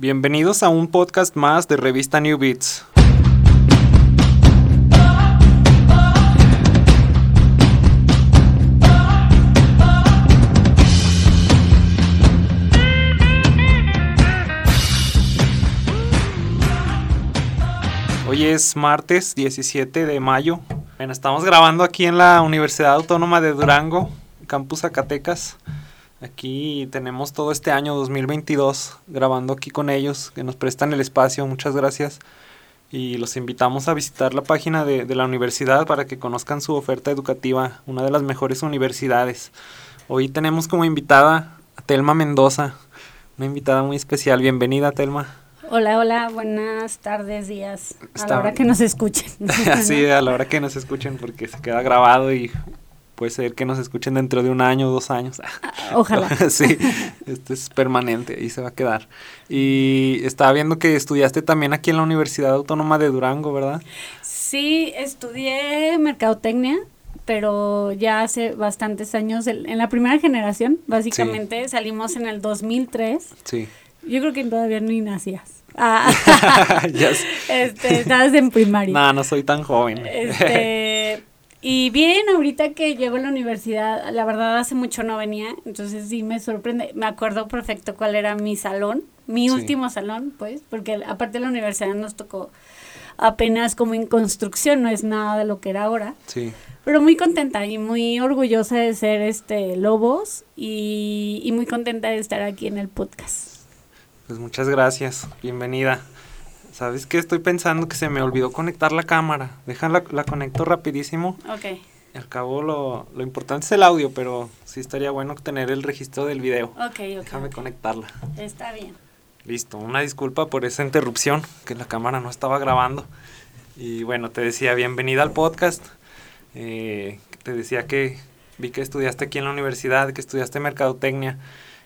Bienvenidos a un podcast más de revista New Beats. Hoy es martes 17 de mayo. Bueno, estamos grabando aquí en la Universidad Autónoma de Durango, Campus Zacatecas. Aquí tenemos todo este año 2022 grabando aquí con ellos, que nos prestan el espacio, muchas gracias. Y los invitamos a visitar la página de, de la universidad para que conozcan su oferta educativa, una de las mejores universidades. Hoy tenemos como invitada a Telma Mendoza, una invitada muy especial. Bienvenida, Telma. Hola, hola, buenas tardes, días, a Está- la hora que nos escuchen. sí, a la hora que nos escuchen, porque se queda grabado y puede ser que nos escuchen dentro de un año o dos años. Ojalá. sí, esto es permanente y se va a quedar. Y estaba viendo que estudiaste también aquí en la Universidad Autónoma de Durango, ¿verdad? Sí, estudié mercadotecnia, pero ya hace bastantes años, en la primera generación, básicamente, salimos en el 2003. Sí. Yo creo que todavía ni nacías. Ah, Ya sé. este, estabas en primaria. No, no soy tan joven. Este, y bien, ahorita que llego a la universidad, la verdad hace mucho no venía, entonces sí me sorprende. Me acuerdo perfecto cuál era mi salón, mi Sí. último salón, pues, porque aparte de la universidad nos tocó apenas como en construcción, no es nada de lo que era ahora. Sí. Pero muy contenta y muy orgullosa de ser este Lobos y, y muy contenta de estar aquí en el podcast. Pues muchas gracias. Bienvenida. ¿Sabes qué? Estoy pensando que se me olvidó conectar la cámara. Déjala, la conecto rapidísimo. Ok, Al cabo lo, lo importante es el audio, pero sí estaría bueno tener el registro del video. ok, ok. Déjame conectarla. Está bien. Listo, una disculpa por esa interrupción, que la cámara no estaba grabando. Y bueno, te decía, bienvenida al podcast. Eh, te decía que vi que estudiaste aquí en la universidad, que estudiaste mercadotecnia.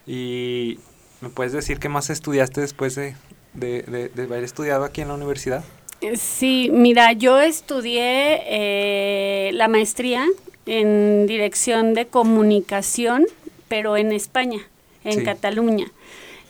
Y me puedes decir qué más estudiaste después de, de- de- de haber estudiado aquí en la universidad. Sí, mira, yo estudié eh, la maestría en dirección de comunicación, pero en España, en Sí. Cataluña.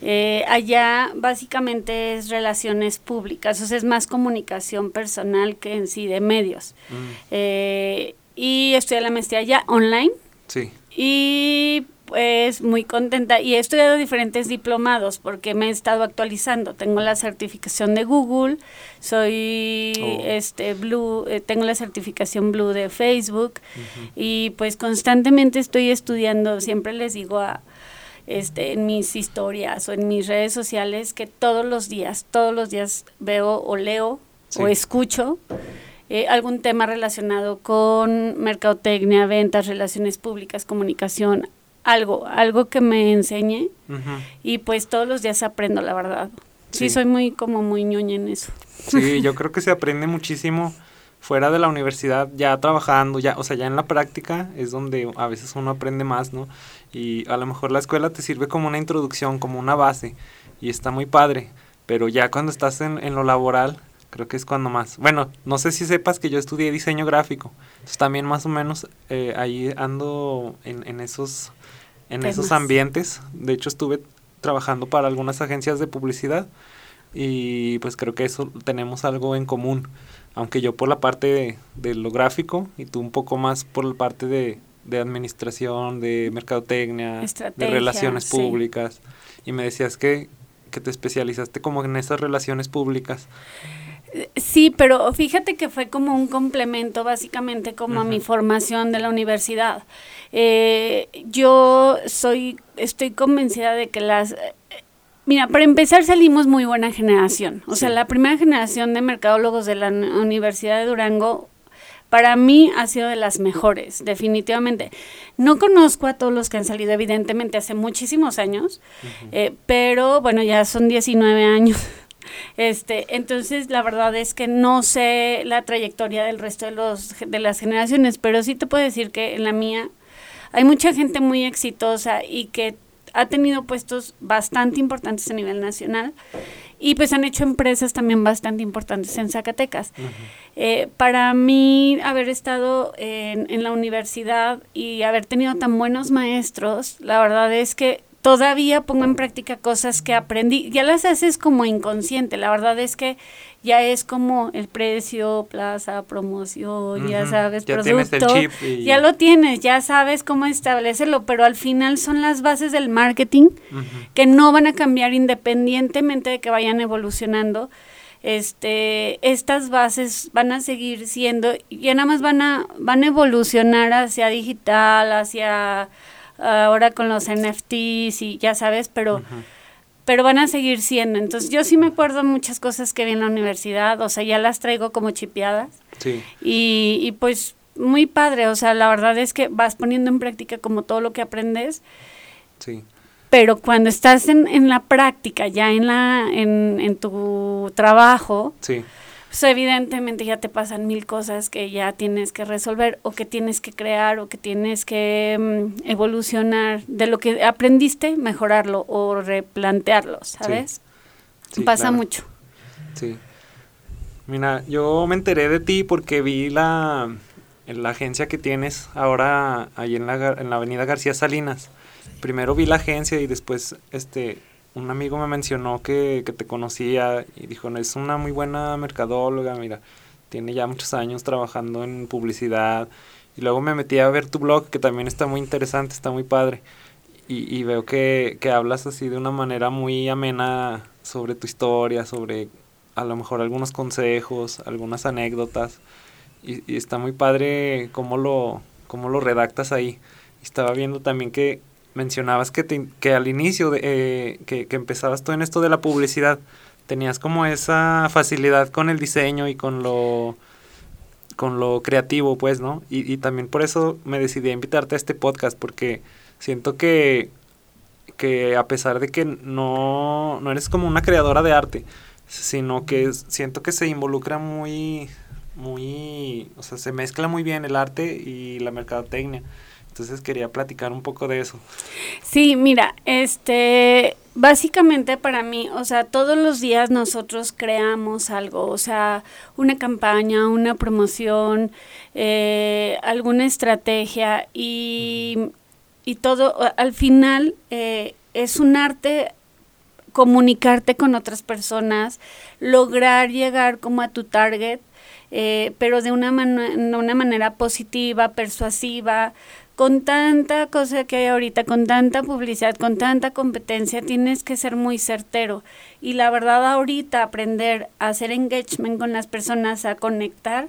Eh, allá básicamente es relaciones públicas, o sea, es más comunicación personal que en sí de medios. Mm, Eh, y estudié la maestría ya online sí, y pues muy contenta y he estudiado diferentes diplomados porque me he estado actualizando. Tengo la certificación de Google, soy Oh. este Blue, eh, tengo la certificación Blue de Facebook y pues constantemente estoy estudiando. Siempre les digo a este en mis historias o en mis redes sociales que todos los días, todos los días veo o leo o escucho eh, algún tema relacionado con mercadotecnia, ventas, relaciones públicas, comunicación, algo, algo que me enseñe y pues todos los días aprendo, la verdad. Sí, Sí. soy muy como muy ñoña en eso. Sí, yo creo que se aprende muchísimo fuera de la universidad, ya trabajando, ya, o sea, ya en la práctica es donde a veces uno aprende más, ¿no? Y a lo mejor la escuela te sirve como una introducción, como una base, y está muy padre, pero ya cuando estás en, en lo laboral, creo que es cuando más. Bueno, no sé si sepas que yo estudié diseño gráfico, entonces también más o menos eh, ahí ando en, en esos, en esos ambientes. De hecho, estuve trabajando para algunas agencias de publicidad y pues creo que eso tenemos algo en común, aunque yo por la parte de, de lo gráfico y tú un poco más por la parte de, de administración, de mercadotecnia, de relaciones sí. públicas. Y me decías que, que te especializaste como en esas relaciones públicas. Sí, pero fíjate que fue como un complemento básicamente como a mi formación de la universidad. Eh, yo soy, estoy convencida de que las... eh, Mira, para empezar salimos muy buena generación. O sea, la primera generación de mercadólogos de la Universidad de Durango para mí ha sido de las mejores, definitivamente. No conozco a todos los que han salido, evidentemente, hace muchísimos años, eh, pero bueno, ya son 19 años. Este, entonces la verdad es que no sé la trayectoria del resto de los de las generaciones, pero sí te puedo decir que en la mía hay mucha gente muy exitosa y que ha tenido puestos bastante importantes a nivel nacional y pues han hecho empresas también bastante importantes en Zacatecas. Eh, para mí, haber estado en, en la universidad y haber tenido tan buenos maestros, la verdad es que todavía pongo en práctica cosas que aprendí, ya las haces como inconsciente, la verdad es que ya es como el precio, plaza, promoción, ya sabes, ya producto, tienes el chip y- ya lo tienes, ya sabes cómo establecerlo, pero al final son las bases del marketing que no van a cambiar independientemente de que vayan evolucionando. Este, estas bases van a seguir siendo, ya nada más van a, van a evolucionar hacia digital, hacia ahora con los NFTs y ya sabes, pero, pero van a seguir siendo. Entonces yo sí me acuerdo muchas cosas que vi en la universidad, o sea, ya las traigo como chipeadas. Sí, Y, y pues muy padre, o sea, la verdad es que vas poniendo en práctica como todo lo que aprendes, sí, pero cuando estás en, en la práctica, ya en, la, en, en tu trabajo, sí, pues evidentemente ya te pasan mil cosas que ya tienes que resolver o que tienes que crear o que tienes que mm, evolucionar de lo que aprendiste, mejorarlo o replantearlo, ¿sabes? sí, Pasa claro. mucho. Sí. Mira, yo me enteré de ti porque vi la, la agencia que tienes ahora ahí en la, en la avenida García Salinas. Primero vi la agencia y después este un amigo me mencionó que, que te conocía y dijo, "No, es una muy buena mercadóloga, mira, tiene ya muchos años trabajando en publicidad. Y luego me metí a ver tu blog, que también está muy interesante, está muy padre. Y, y veo que, que hablas así de una manera muy amena sobre tu historia, sobre a lo mejor algunos consejos, algunas anécdotas. Y, y está muy padre cómo lo, cómo lo redactas ahí. Estaba viendo también que mencionabas que, te- que al inicio, de, eh, que, que empezabas tú en esto de la publicidad, tenías como esa facilidad con el diseño y con lo con lo creativo, pues, ¿no? Y, y también por eso me decidí a invitarte a este podcast, porque siento que, que a pesar de que no, no eres como una creadora de arte, sino que siento que se involucra muy, muy, o sea, se mezcla muy bien el arte y la mercadotecnia. Entonces quería platicar un poco de eso. Sí, mira, este, básicamente para mí, o sea, todos los días nosotros creamos algo, o sea, una campaña, una promoción, eh, alguna estrategia y, y todo, al final eh, es un arte comunicarte con otras personas, lograr llegar como a tu target, eh, pero de una, de una manera positiva, persuasiva, con tanta cosa que hay ahorita, con tanta publicidad, con tanta competencia, tienes que ser muy certero. Y la verdad ahorita aprender a hacer engagement con las personas, a conectar,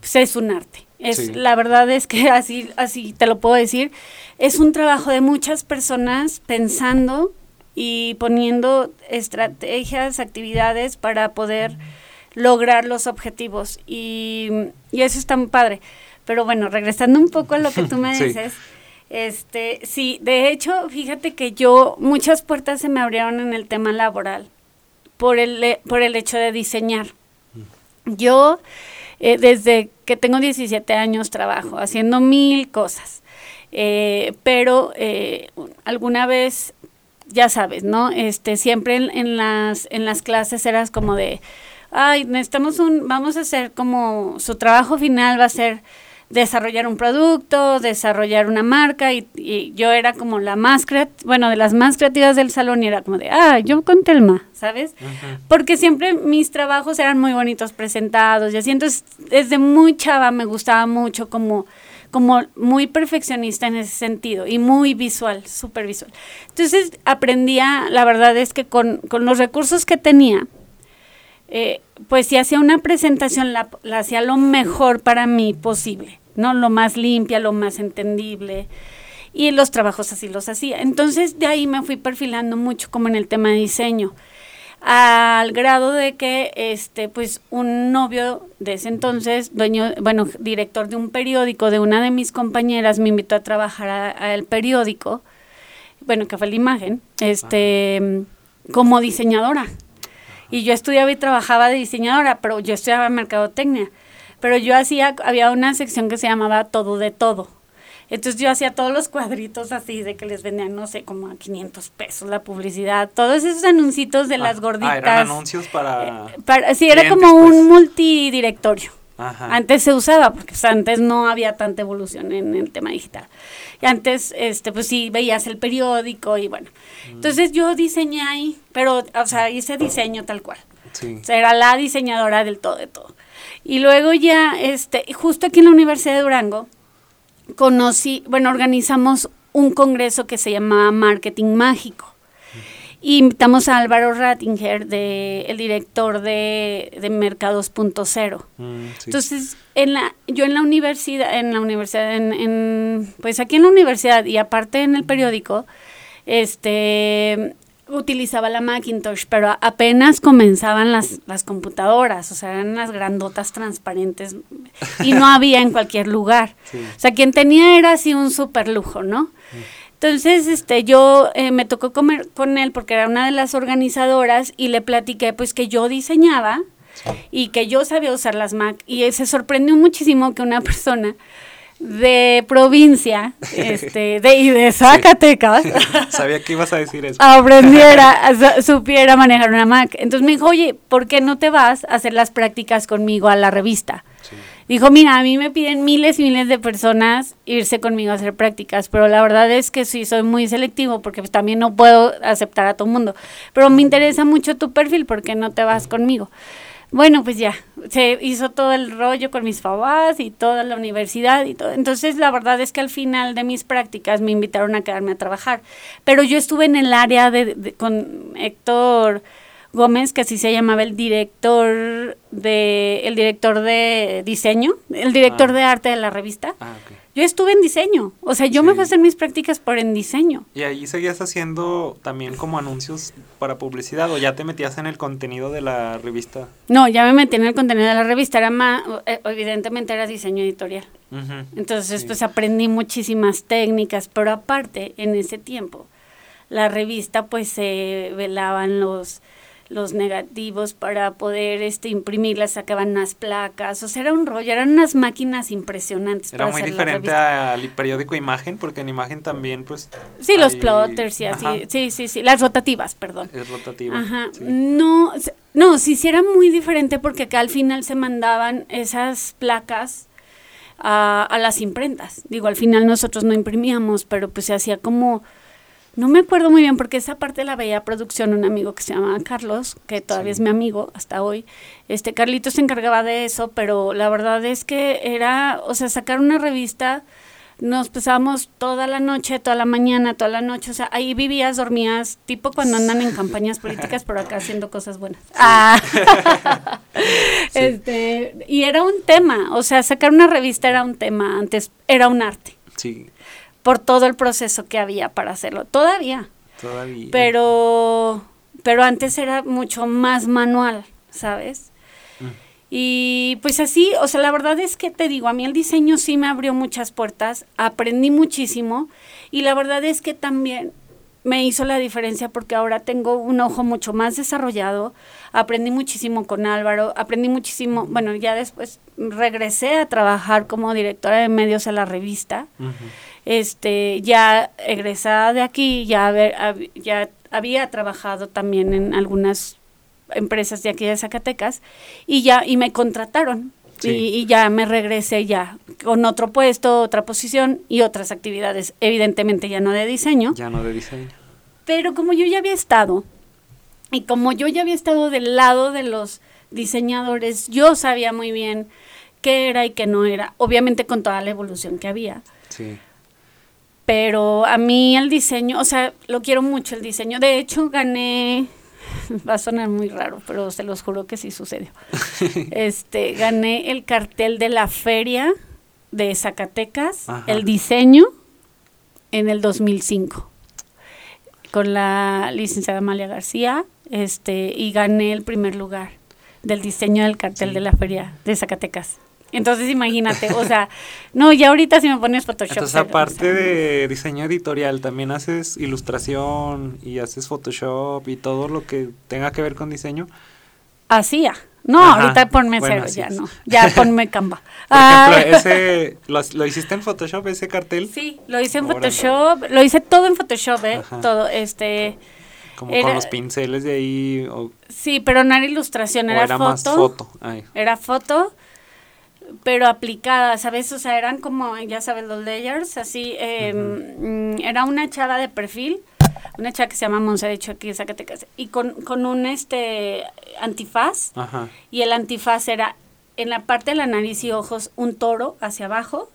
pues es un arte. Es, Sí. La verdad es que así, así te lo puedo decir, es un trabajo de muchas personas pensando y poniendo estrategias, actividades para poder lograr los objetivos. Y, y eso está muy padre. Pero bueno, regresando un poco a lo que tú me Sí. dices, este, sí, de hecho, fíjate que yo, muchas puertas se me abrieron en el tema laboral por el, he- por el hecho de diseñar. Yo, eh, desde que tengo 17 años, trabajo haciendo mil cosas. Eh, pero eh, alguna vez, ya sabes, ¿no? Este, siempre en, en las, en las clases eras como de, ay, necesitamos un, vamos a hacer como, su trabajo final va a ser desarrollar un producto, desarrollar una marca y, y yo era como la más creativa, bueno, de las más creativas del salón y era como de, ah, yo con Telma, ¿sabes? Porque siempre mis trabajos eran muy bonitos presentados y así, entonces desde muy chava me gustaba mucho como como muy perfeccionista en ese sentido y muy visual, súper visual. Entonces aprendía, la verdad es que con, con los recursos que tenía, eh, pues si hacía una presentación, la, la hacía lo mejor para mí posible, ¿no? Lo más limpia, lo más entendible. Y los trabajos así los hacía. Entonces de ahí me fui perfilando mucho como en el tema de diseño. Al grado de que este, pues, un novio de ese entonces, dueño, bueno, director de un periódico de una de mis compañeras, me invitó a trabajar al periódico, bueno, que fue la imagen, este, como diseñadora. Y yo estudiaba y trabajaba de diseñadora, pero yo estudiaba mercadotecnia. Pero yo hacía, había una sección que se llamaba todo de todo. Entonces yo hacía todos los cuadritos así de que les vendían, no sé, como a 500 pesos la publicidad, todos esos anuncitos de las Ah, gorditas. Ah, eran anuncios para... Eh, para- sí, era como pues. un multidirectorio. Ajá. Antes se usaba, porque pues, antes no había tanta evolución en el tema digital. Y antes, este, pues sí, veías el periódico y bueno. Mm. Entonces yo diseñé ahí, pero, o sea, hice diseño tal cual. Sí. O sea, era la diseñadora del todo de todo. Y luego ya, este, justo aquí en la Universidad de Durango, conocí, bueno, organizamos un congreso que se llamaba Marketing Mágico. Y invitamos a Álvaro Rattinger, de, el director de, de Mercados.0. Mm, sí. Entonces, en la, yo en la universidad, en la universidad, en, en- pues aquí en la universidad y aparte en el periódico, este utilizaba la Macintosh, pero apenas comenzaban las, las computadoras, o sea, eran las grandotas transparentes y no había en cualquier lugar. Sí. O sea, quien tenía era así un super lujo, ¿no? Entonces, este, yo eh, me tocó comer con él porque era una de las organizadoras y le platiqué pues que yo diseñaba y que yo sabía usar las Mac y se sorprendió muchísimo que una persona de provincia, este, de, y de Zacatecas, Sabía que ibas a decir eso. aprendiera, su- supiera manejar una Mac. Entonces me dijo, oye, ¿por qué no te vas a hacer las prácticas conmigo a la revista? Sí. Dijo, mira, a mí me piden miles y miles de personas irse conmigo a hacer prácticas, pero la verdad es que sí, soy muy selectivo porque pues, también no puedo aceptar a todo el mundo. Pero me interesa mucho tu perfil, ¿por qué no te vas conmigo? Bueno, pues ya, se hizo todo el rollo con mis papás y toda la universidad y todo. Entonces, la verdad es que al final de mis prácticas me invitaron a quedarme a trabajar. Pero yo estuve en el área de, de- con Héctor Gómez, que así se llamaba el director de el director de diseño, el director Ah. de arte de la revista. Ah, ok. Yo estuve en diseño, o sea, yo me fui a hacer mis prácticas por en diseño. ¿Y ahí seguías haciendo también como anuncios para publicidad o ya te metías en el contenido de la revista? No, ya me metí en el contenido de la revista, era más, eh, evidentemente era diseño editorial. Entonces, Sí. pues aprendí muchísimas técnicas, pero aparte, en ese tiempo, la revista, pues se velaban los los negativos para poder este imprimirlas, sacaban unas placas, o sea, era un rollo, eran unas máquinas impresionantes. Era para muy hacer diferente al periódico Imagen, porque en Imagen también, pues... Sí, los plotters y así, Ajá, sí, sí, sí, las rotativas, perdón. Es rotativo. Ajá, sí. no, no, sí, sí era muy diferente porque acá al final se mandaban esas placas a, a las imprentas. Digo, al final nosotros no imprimíamos, pero pues se hacía como, no me acuerdo muy bien porque esa parte la veía producción un amigo que se llamaba Carlos, que todavía Sí. es mi amigo hasta hoy. Este Carlito se encargaba de eso, pero la verdad es que era, o sea, sacar una revista nos pasábamos toda la noche, toda la mañana, toda la noche, o sea, ahí vivías, dormías, tipo cuando andan en campañas políticas, pero acá haciendo cosas buenas. Ah. Sí. Este, y era un tema, o sea, sacar una revista era un tema, antes era un arte, Sí, por todo el proceso que había para hacerlo, todavía, todavía. pero, pero antes era mucho más manual, ¿sabes? Mm. Y pues así, o sea, la verdad es que te digo, a mí el diseño sí me abrió muchas puertas, aprendí muchísimo y la verdad es que también me hizo la diferencia porque ahora tengo un ojo mucho más desarrollado, aprendí muchísimo con Álvaro, aprendí muchísimo, bueno, ya después regresé a trabajar como directora de medios a la revista. Este, ya egresada de aquí, ya, haber- hab- ya había trabajado también en algunas empresas de aquí de Zacatecas y ya y me contrataron Sí. y, y ya me regresé ya con otro puesto, otra posición y otras actividades, evidentemente ya no de diseño, Ya no de diseño. pero como yo ya había estado y como yo ya había estado del lado de los diseñadores, yo sabía muy bien qué era y qué no era, obviamente con toda la evolución que había Sí. Pero a mí el diseño, o sea, lo quiero mucho el diseño. De hecho, gané, va a sonar muy raro, pero se los juro que sí sucedió. Este, gané el cartel de la feria de Zacatecas, Ajá. el diseño en el 2005 con la licenciada Amalia García, este, y gané el primer lugar del diseño del cartel Sí. de la feria de Zacatecas. Entonces imagínate, o sea, no, ya ahorita si me pones Photoshop. Entonces, o aparte sea, de diseño editorial, también haces ilustración y haces Photoshop y todo lo que tenga que ver con diseño. Hacía. No, Ajá, ahorita ponme bueno, cero, ya no. Ya ponme Canva. Por Ah, ejemplo, ese, ¿lo, lo hiciste en Photoshop, ese cartel? sí, lo hice en. Photoshop, lo hice todo en Photoshop, ¿eh? Ajá. Todo, este, Como Era- con los pinceles de ahí, o, sí, pero no era ilustración, o era, era foto. más foto. Ay, Era foto. Pero aplicadas, ¿sabes? O sea, eran como, ya sabes, los layers, así, eh, era una chava de perfil, una chava que se llama Monse, de hecho aquí en Zacatecas, y con, con un este antifaz, Ajá. y el antifaz era en la parte de la nariz y ojos un toro hacia abajo,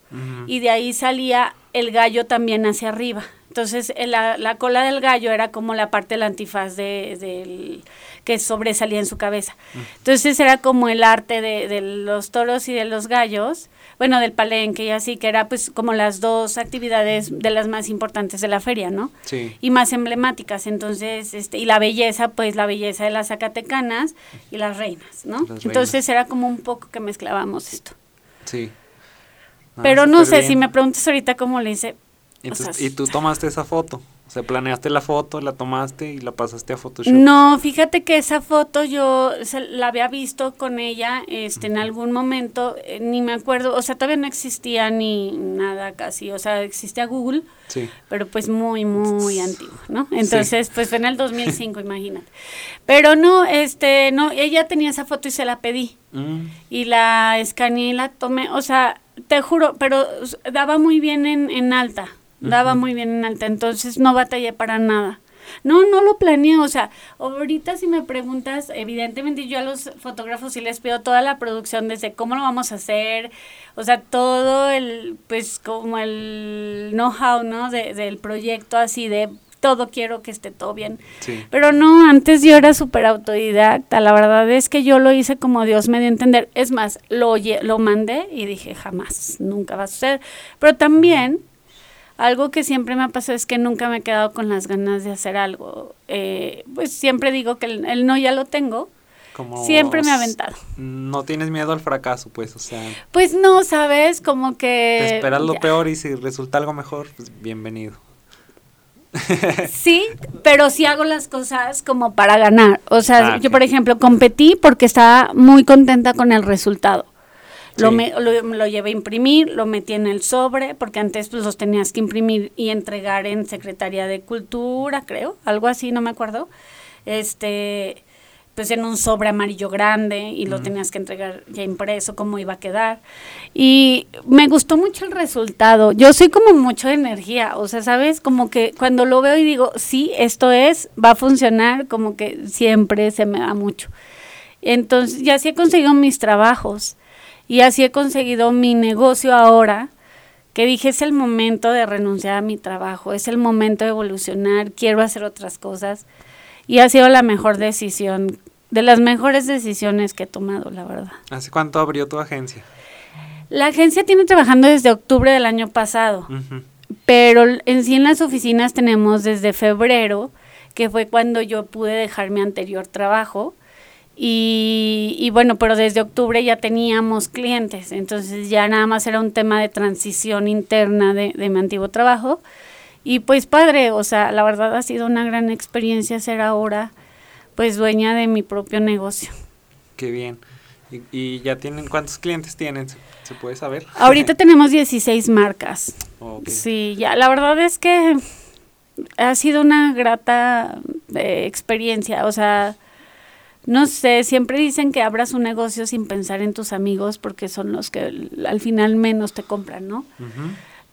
y de ahí salía el gallo también hacia arriba. Entonces, eh, la, la cola del gallo era como la parte del antifaz de, del que sobresalía en su cabeza. Entonces, era como el arte de, de los toros y de los gallos, bueno, del palenque y así, que era pues como las dos actividades de las más importantes de la feria, ¿no? Sí. y más emblemáticas. Entonces, este, y la belleza, pues la belleza de las zacatecanas y las reinas, ¿no? Las Entonces era como un poco que mezclábamos esto. Sí. Ah, Pero no sé, si me preguntas ahorita cómo le hice. Y, o tú- sea, y tú tomaste esa foto. O sea, planeaste la foto, la tomaste y la pasaste a Photoshop. No, fíjate que esa foto yo se- la había visto con ella este, en algún momento, eh, ni me acuerdo, o sea, todavía no existía ni nada casi, o sea, existía Google, Sí. pero pues muy, muy antiguo, ¿no? Entonces, pues fue en el 2005, imagínate. Pero no, este, no, ella tenía esa foto y se la pedí. Mm, Y la escaneé y la tomé, o sea, te juro, pero daba muy bien en, en alta, daba muy bien en alta, entonces no batallé para nada. No, no lo planeé, o sea, ahorita si me preguntas, evidentemente yo a los fotógrafos sí les pido toda la producción desde cómo lo vamos a hacer, o sea, todo el, pues como el know-how, ¿no? De, del proyecto así de todo quiero que esté todo bien. sí. Pero no, antes yo era súper autodidacta. La verdad es que yo lo hice como Dios me dio a entender. Es más, lo, lo mandé y dije, jamás, nunca va a suceder. Pero también, algo que siempre me ha pasado es que nunca me he quedado con las ganas de hacer algo. Eh, pues siempre digo que el, el no ya lo tengo. Como Siempre me ha aventado. No tienes miedo al fracaso, pues, o sea, Pues no, ¿sabes? Como que... te esperas lo ya. peor y si resulta algo mejor, pues bienvenido. Sí, pero sí hago las cosas como para ganar. O sea, Ah, yo por ejemplo competí porque estaba muy contenta con el resultado. Lo, me- lo, lo llevé a imprimir, lo metí en el sobre, porque antes pues los tenías que imprimir y entregar en Secretaría de Cultura, creo, algo así, no me acuerdo. Este, pues en un sobre amarillo grande y lo tenías que entregar ya impreso, cómo iba a quedar. Y me gustó mucho el resultado. Yo soy como mucho de energía, o sea, ¿sabes? Como que cuando lo veo y digo, sí, esto es, va a funcionar, como que siempre se me da mucho. Entonces, ya sí he conseguido mis trabajos y así he conseguido mi negocio ahora, que dije es el momento de renunciar a mi trabajo, es el momento de evolucionar, quiero hacer otras cosas y ha sido la mejor decisión, de las mejores decisiones que he tomado, la verdad. ¿Hace cuánto abrió tu agencia? La agencia tiene trabajando desde octubre del año pasado, pero en sí en las oficinas tenemos desde febrero, que fue cuando yo pude dejar mi anterior trabajo. Y, y bueno, pero desde octubre ya teníamos clientes, entonces ya nada más era un tema de transición interna de, de mi antiguo trabajo. Y pues padre, o sea, la verdad ha sido una gran experiencia ser ahora pues dueña de mi propio negocio. Qué bien. ¿Y, y ya tienen cuántos clientes tienen? ¿Se, se puede saber? Ahorita tenemos 16 marcas. Sí, ya, la verdad es que ha sido una grata eh, experiencia, o sea, no sé, siempre dicen que abras un negocio sin pensar en tus amigos porque son los que al final menos te compran, ¿no?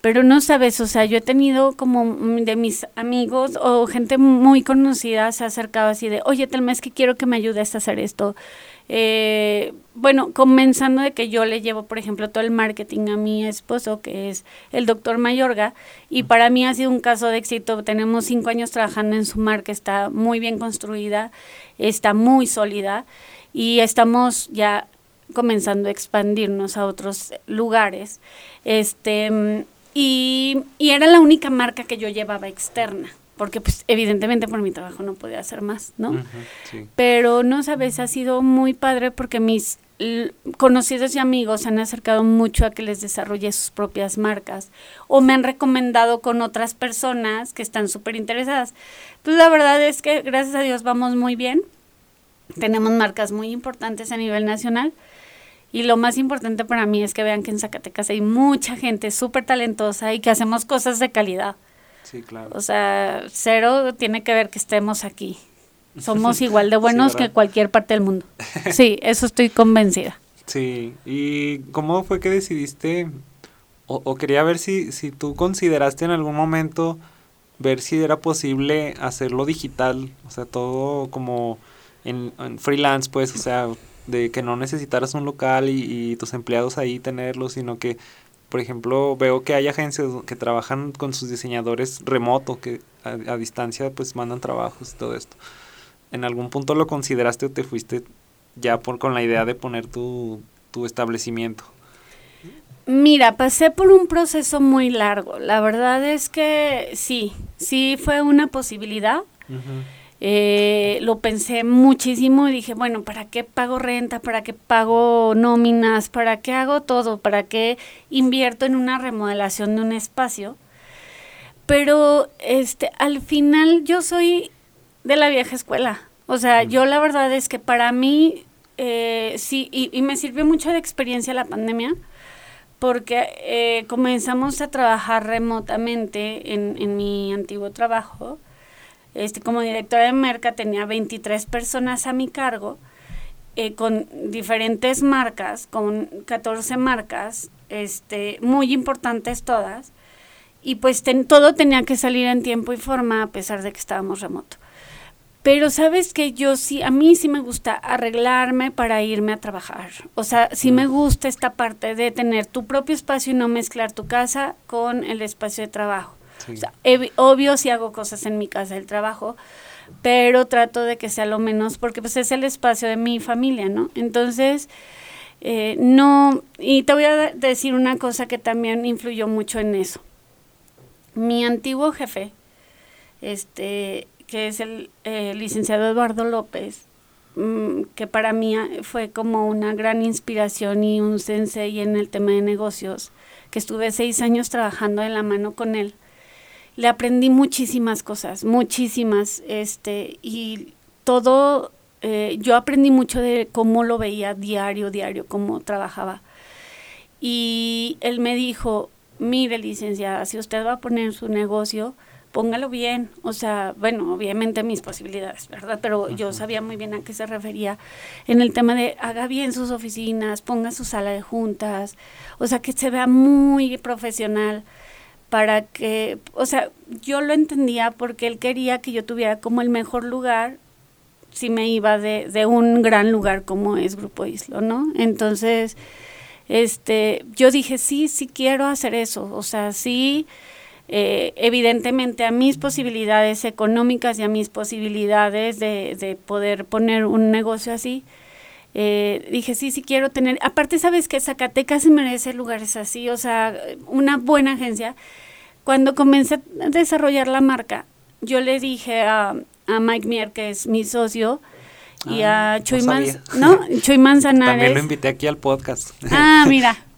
Pero no sabes, o sea, yo he tenido como de mis amigos o gente muy conocida se ha acercado así de, oye, Telma, es que quiero que me ayudes a hacer esto. Eh, bueno, comenzando de que yo le llevo, por ejemplo, todo el marketing a mi esposo, que es el doctor Mayorga, y para mí ha sido un caso de éxito. Tenemos cinco años trabajando en su marca, está muy bien construida, está muy sólida, y estamos ya comenzando a expandirnos a otros lugares. Este, mm, y, y era la única marca que yo llevaba externa, porque pues evidentemente por mi trabajo no podía hacer más, ¿no? Sí. Pero no sabes, ha sido muy padre porque mis conocidos y amigos se han acercado mucho a que les desarrolle sus propias marcas o me han recomendado con otras personas que están súper interesadas. Pues la verdad es que gracias a Dios vamos muy bien. Tenemos marcas muy importantes a nivel nacional. Y lo más importante para mí es que vean que en Zacatecas hay mucha gente súper talentosa y que hacemos cosas de calidad. Sí, claro. O sea, cero tiene que ver que estemos aquí. Somos igual de buenos Sí, que cualquier parte del mundo. Sí, eso estoy convencida. Sí, ¿y cómo fue que decidiste, o, o quería ver si, si tú consideraste en algún momento ver si era posible hacerlo digital, o sea, todo como en, freelance, pues, o sea, de que no necesitaras un local y, tus empleados ahí tenerlos, sino que, por ejemplo, veo que hay agencias que trabajan con sus diseñadores remoto, que a, distancia pues mandan trabajos y todo esto. ¿En algún punto lo consideraste o te fuiste ya por, con la idea de poner tu, tu establecimiento? Mira, pasé por un proceso muy largo. La verdad es que sí, sí fue una posibilidad. Eh, lo pensé muchísimo y dije, bueno, ¿para qué pago renta? ¿Para qué pago nóminas? ¿Para qué hago todo? ¿Para qué invierto en una remodelación de un espacio? Pero este, al final yo soy de la vieja escuela. O sea, yo la verdad es que para mí eh, sí, y, y, me sirvió mucho de experiencia la pandemia porque eh, comenzamos a trabajar remotamente en, en, mi antiguo trabajo. Este, como directora de Merca tenía 23 personas a mi cargo, eh, con diferentes marcas, con 14 marcas, este, muy importantes todas, y pues todo tenía que salir en tiempo y forma a pesar de que estábamos remoto. Pero sabes que yo sí, a mí sí me gusta arreglarme para irme a trabajar. O sea, sí me mm. gusta esta parte de tener tu propio espacio y no mezclar tu casa con el espacio de trabajo. O sea, obvio si hago cosas en mi casa del trabajo, pero trato de que sea lo menos, porque pues es el espacio de mi familia, ¿no? Entonces, eh, no, y te voy a decir una cosa que también influyó mucho en eso. Mi antiguo jefe, este, que es el licenciado Eduardo López, mm, que para mí fue como una gran inspiración y un sensei en el tema de negocios, que estuve seis años trabajando de la mano con él. Le aprendí muchísimas cosas, muchísimas, este, y todo, eh, yo aprendí mucho de cómo lo veía diario, diario, cómo trabajaba. Y él me dijo, mire licenciada, si usted va a poner su negocio, póngalo bien, o sea, bueno, obviamente mis posibilidades, ¿verdad? Pero yo sabía muy bien a qué se refería en el tema de haga bien sus oficinas, ponga su sala de juntas, o sea, que se vea muy profesional para que, o sea, yo lo entendía porque él quería que yo tuviera como el mejor lugar si me iba de, de un gran lugar como es Grupo Islo, ¿no? Entonces, este, yo dije, sí, sí quiero hacer eso, o sea, sí eh, evidentemente a mis posibilidades económicas y a mis posibilidades de, poder poner un negocio así, eh, dije, sí, sí quiero tener, aparte sabes que Zacatecas se merece lugares así, o sea, una buena agencia. Cuando comencé a desarrollar la marca, yo le dije a, Mike Mier, que es mi socio, y a Chuy, no Chuy Manzanares. También lo invité aquí al podcast. Ah, mira,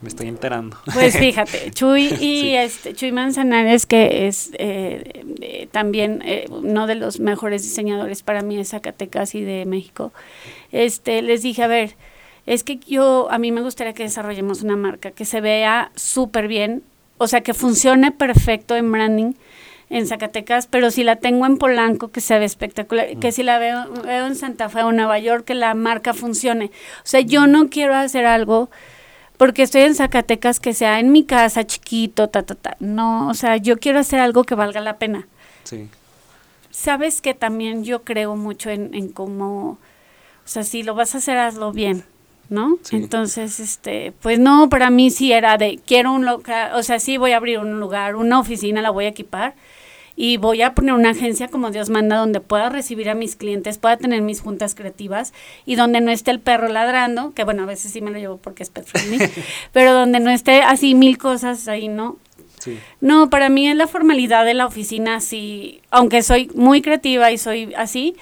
me estoy enterando. Pues fíjate, Chuy y este Chuy Manzanares, que es eh, eh, también eh, uno de los mejores diseñadores para mí de Zacatecas y de México, este, les dije, a ver, es que yo, a mí me gustaría que desarrollemos una marca que se vea súper bien, o sea, que funcione perfecto en branding en Zacatecas, pero si la tengo en Polanco, que se ve espectacular, que si la veo, veo en Santa Fe o Nueva York, que la marca funcione. O sea, yo no quiero hacer algo porque estoy en Zacatecas que sea en mi casa chiquito, ta, ta, ta. No, o sea, yo quiero hacer algo que valga la pena. Sí. Sabes que también yo creo mucho en, en cómo, o sea, si lo vas a hacer, hazlo bien, ¿no? Entonces, este, pues no, para mí sí era de, quiero un local, o sea, sí voy a abrir un lugar, una oficina, la voy a equipar, y voy a poner una agencia como Dios manda donde pueda recibir a mis clientes, pueda tener mis juntas creativas y donde no esté el perro ladrando, que bueno, a veces sí me lo llevo porque es pet friendly, pero donde no esté así mil cosas ahí, ¿no? Sí. No, para mí es la formalidad de la oficina, sí, aunque soy muy creativa y soy así,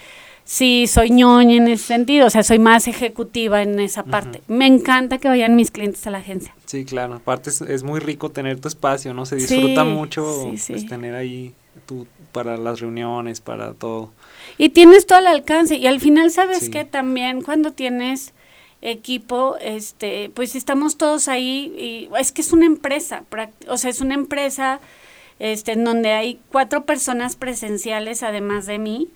sí soy ñoña en ese sentido, o sea, soy más ejecutiva en esa parte. Me encanta que vayan mis clientes a la agencia. Sí, claro, aparte es, muy rico tener tu espacio, ¿no? Se disfruta mucho pues, tener ahí tú para las reuniones, para todo. Y tienes todo el alcance y al final sabes que también cuando tienes equipo, este, pues estamos todos ahí y es que es una empresa, o sea, es una empresa este en donde hay cuatro personas presenciales además de mí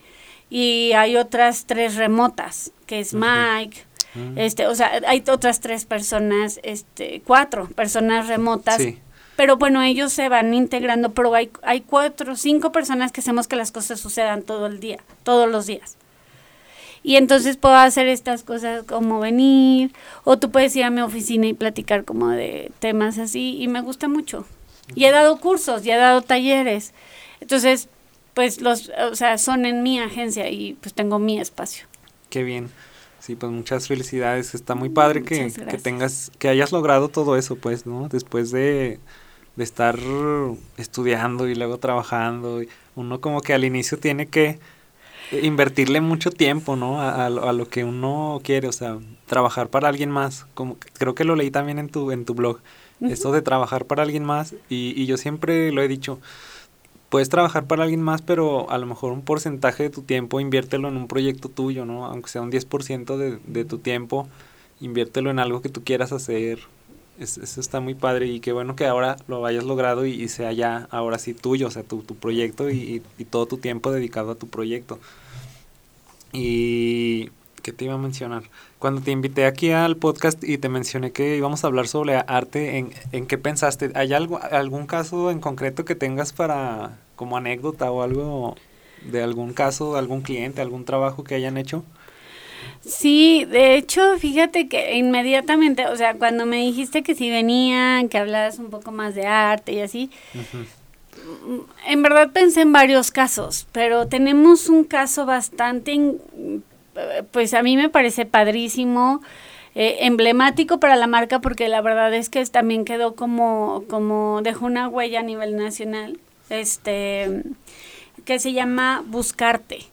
y hay otras tres remotas, que es Mike, Mm. Este, o sea, hay otras tres personas, este, cuatro personas remotas. Pero bueno, ellos se van integrando, pero hay, hay cuatro, cinco personas que hacemos que las cosas sucedan todo el día, todos los días. Y entonces puedo hacer estas cosas como venir, o tú puedes ir a mi oficina y platicar como de temas así, y me gusta mucho. Y he dado cursos, y he dado talleres. Entonces, pues los, o sea, son en mi agencia y pues tengo mi espacio. Qué bien. Sí, pues muchas felicidades. Está muy padre que, que, tengas, que hayas logrado todo eso, pues, ¿no? Después de, de estar estudiando y luego trabajando. Uno como que al inicio tiene que invertirle mucho tiempo, ¿no? A, a, lo que uno quiere, o sea, trabajar para alguien más. Como creo que lo leí también en tu en tu blog. Eso de trabajar para alguien más y, y yo siempre lo he dicho, puedes trabajar para alguien más, pero a lo mejor un porcentaje de tu tiempo inviértelo en un proyecto tuyo, ¿no? Aunque sea un 10% de, de tu tiempo, inviértelo en algo que tú quieras hacer. Eso está muy padre y qué bueno que ahora lo hayas logrado y, sea ya ahora sí tuyo, o sea, tu, tu proyecto y, todo tu tiempo dedicado a tu proyecto. Y ¿qué te iba a mencionar? Cuando te invité aquí al podcast y te mencioné que íbamos a hablar sobre arte, ¿en, en qué pensaste? ¿Hay algo, algún caso en concreto que tengas para, como anécdota o algo de algún caso, algún cliente, algún trabajo que hayan hecho? Sí, de hecho, fíjate que inmediatamente, o sea, cuando me dijiste que si venían, que hablas un poco más de arte y así, en verdad pensé en varios casos, pero tenemos un caso bastante pues a mí me parece padrísimo, eh, emblemático para la marca porque la verdad es que también quedó como, como dejó una huella a nivel nacional, este, que se llama Buscarte.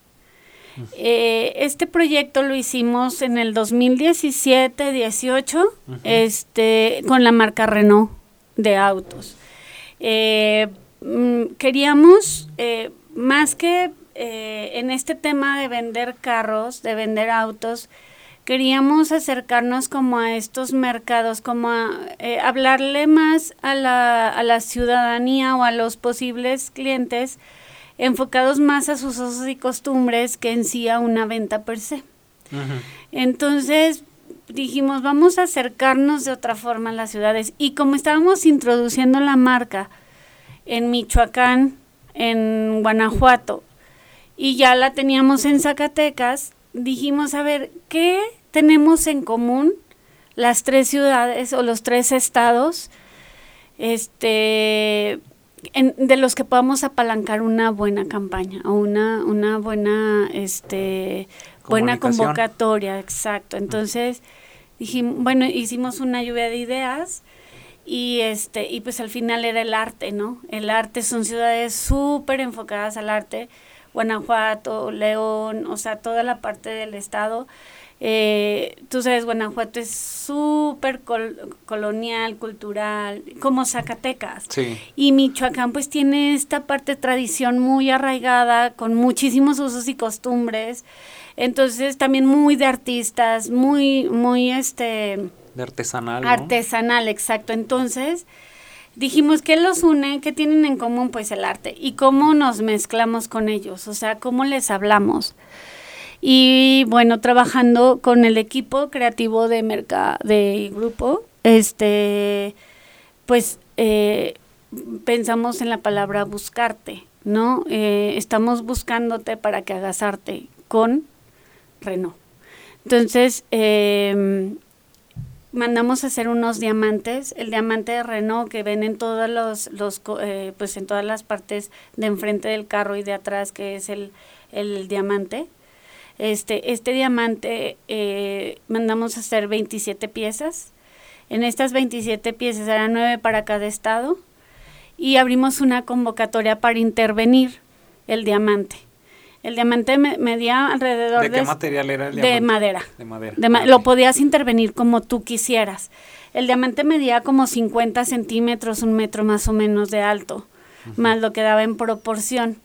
Eh, este proyecto lo hicimos en el 2017-18 este, con la marca Renault de autos. Eh, mm, queríamos, más que eh, en este tema de vender carros, de vender autos, queríamos acercarnos como a estos mercados, como a eh, hablarle más a la, a la ciudadanía o a los posibles clientes enfocados más a sus usos y costumbres que en sí a una venta per se. Entonces dijimos, vamos a acercarnos de otra forma a las ciudades. Y como estábamos introduciendo la marca en Michoacán, en Guanajuato y ya la teníamos en Zacatecas, dijimos, a ver, ¿qué tenemos en común las tres ciudades o los tres estados este, de los que podamos apalancar una buena campaña o una, una buena, este, buena convocatoria? Exacto. Entonces, dijimos, bueno, hicimos una lluvia de ideas y este y pues al final era el arte, ¿no? El arte son ciudades súper enfocadas al arte Guanajuato, León, o sea, toda la parte del estado. Eh, tú sabes, Guanajuato es súper colonial, cultural, como Zacatecas. Sí. Y Michoacán pues tiene esta parte de tradición muy arraigada, con muchísimos usos y costumbres. Entonces también muy de artistas, muy, muy este... De artesanal. Artesanal, exacto. Entonces dijimos, ¿qué los une? ¿Qué tienen en común? Pues el arte. ¿Y cómo nos mezclamos con ellos? O sea, ¿cómo les hablamos? Y bueno, trabajando con el equipo creativo de Merca, de grupo, este, pues eh, pensamos en la palabra buscarte, ¿no? Eh, estamos buscándote para que hagas con Renault. Entonces, eh, mandamos a hacer unos diamantes, el diamante de Renault que ven en todos los, los eh, pues en todas las partes de enfrente del carro y de atrás que es el, el diamante. Este, este diamante eh, mandamos a hacer 27 piezas. En estas 27 piezas eran 9 para cada estado y abrimos una convocatoria para intervenir el diamante. El diamante medía alrededor de... ¿De qué material era el diamante? De madera. De madera. Ah, lo podías intervenir como tú quisieras. El diamante medía como 50 centímetros, un metro más o menos de alto, más lo que daba en proporción.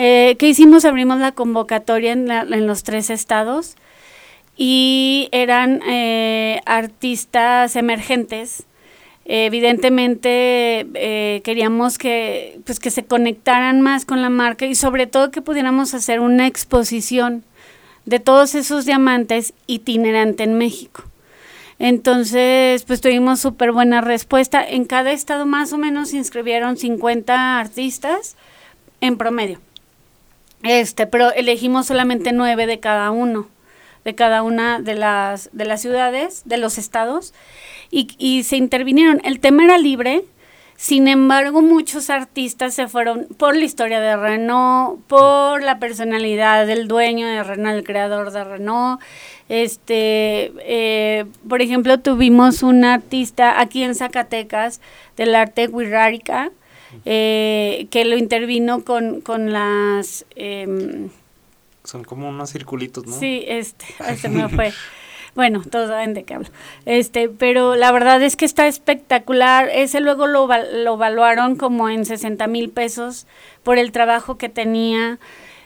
Eh, ¿Qué hicimos? Abrimos la convocatoria en, en los tres estados y eran eh, artistas emergentes evidentemente eh, queríamos que, pues, que se conectaran más con la marca y sobre todo que pudiéramos hacer una exposición de todos esos diamantes itinerante en México. Entonces, pues tuvimos súper buena respuesta. En cada estado más o menos se inscribieron 50 artistas en promedio. Este, pero elegimos solamente nueve de cada uno, de cada una de las, de las ciudades, de los estados, y, se intervinieron. El tema era libre, sin embargo, muchos artistas se fueron por la historia de Renault, por la personalidad del dueño de Renault, el creador de Renault. Este, eh, por ejemplo, tuvimos un artista aquí en Zacatecas del arte Wirrárica, eh, que lo intervino con, con las... Em, Son como unos circulitos, ¿no? Sí, este, este me fue. Bueno, todos saben de qué hablo. Este, pero la verdad es que está espectacular. Ese luego lo, lo evaluaron como en 60 mil pesos por el trabajo que tenía.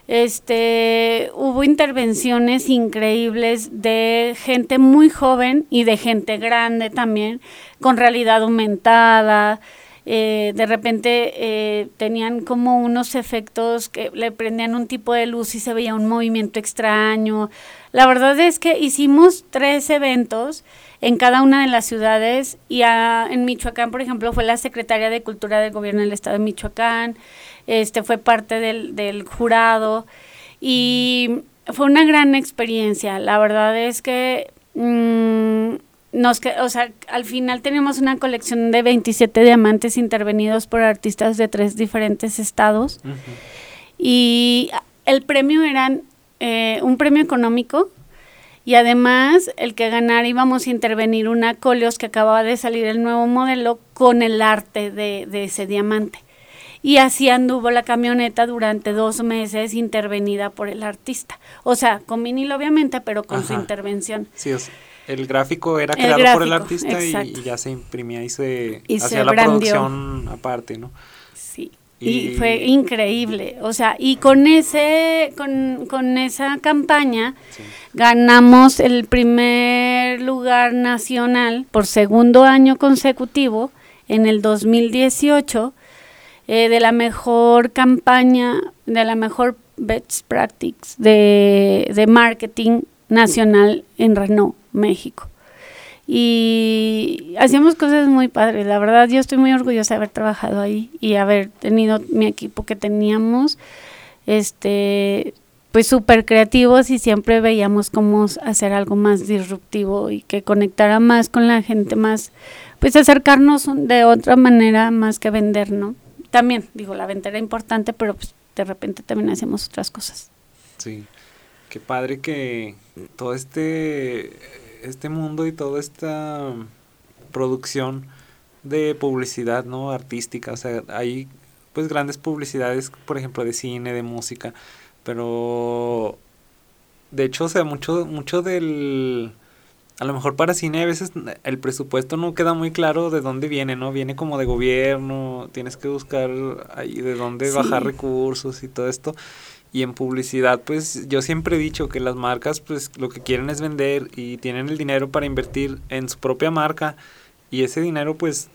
Este, hubo intervenciones increíbles de gente muy joven y de gente grande también, con realidad aumentada. Eh, de repente eh, tenían como unos efectos que le prendían un tipo de luz y se veía un movimiento extraño. La verdad es que hicimos tres eventos en cada una de las ciudades y en Michoacán, por ejemplo, fue la secretaria de Cultura del Gobierno del Estado de Michoacán, este fue parte del, del jurado y fue una gran experiencia. La verdad es que mmm, nos que, o sea, al final tenemos una colección de 27 diamantes intervenidos por artistas de tres diferentes estados y el premio eran eh, un premio económico y además el que ganara íbamos a intervenir una Coleos que acababa de salir el nuevo modelo con el arte de, ese diamante. Y así anduvo la camioneta durante dos meses intervenida por el artista. O sea, con vinil obviamente, pero con su intervención. Sí, el gráfico era creado por el artista y, ya se imprimía y se hacía la producción aparte, ¿no? Sí. Y, fue increíble, o sea, y con ese, con, esa campaña ganamos el primer lugar nacional por segundo año consecutivo en el 2018 eh, de la mejor campaña, de la mejor best practice de, de marketing nacional en Renault, México y hacíamos cosas muy padres. La verdad, yo estoy muy orgullosa de haber trabajado ahí y haber tenido mi equipo que teníamos, este, pues súper creativos y siempre veíamos cómo hacer algo más disruptivo y que conectara más con la gente, más, pues acercarnos de otra manera más que vender, ¿no? También, digo, la venta era importante, pero pues de repente también hacemos otras cosas. Sí, qué padre que todo este este mundo y toda esta producción de publicidad, ¿no? Artística, o sea, hay pues grandes publicidades, por ejemplo, de cine, de música, pero de hecho, o sea, mucho, mucho del... A lo mejor para cine a veces el presupuesto no queda muy claro de dónde viene, ¿no? Viene como de gobierno, tienes que buscar ahí de dónde bajar recursos y todo esto. Y en publicidad, pues yo siempre he dicho que las marcas, pues lo que quieren es vender y tienen el dinero para invertir en su propia marca. Y ese dinero, pues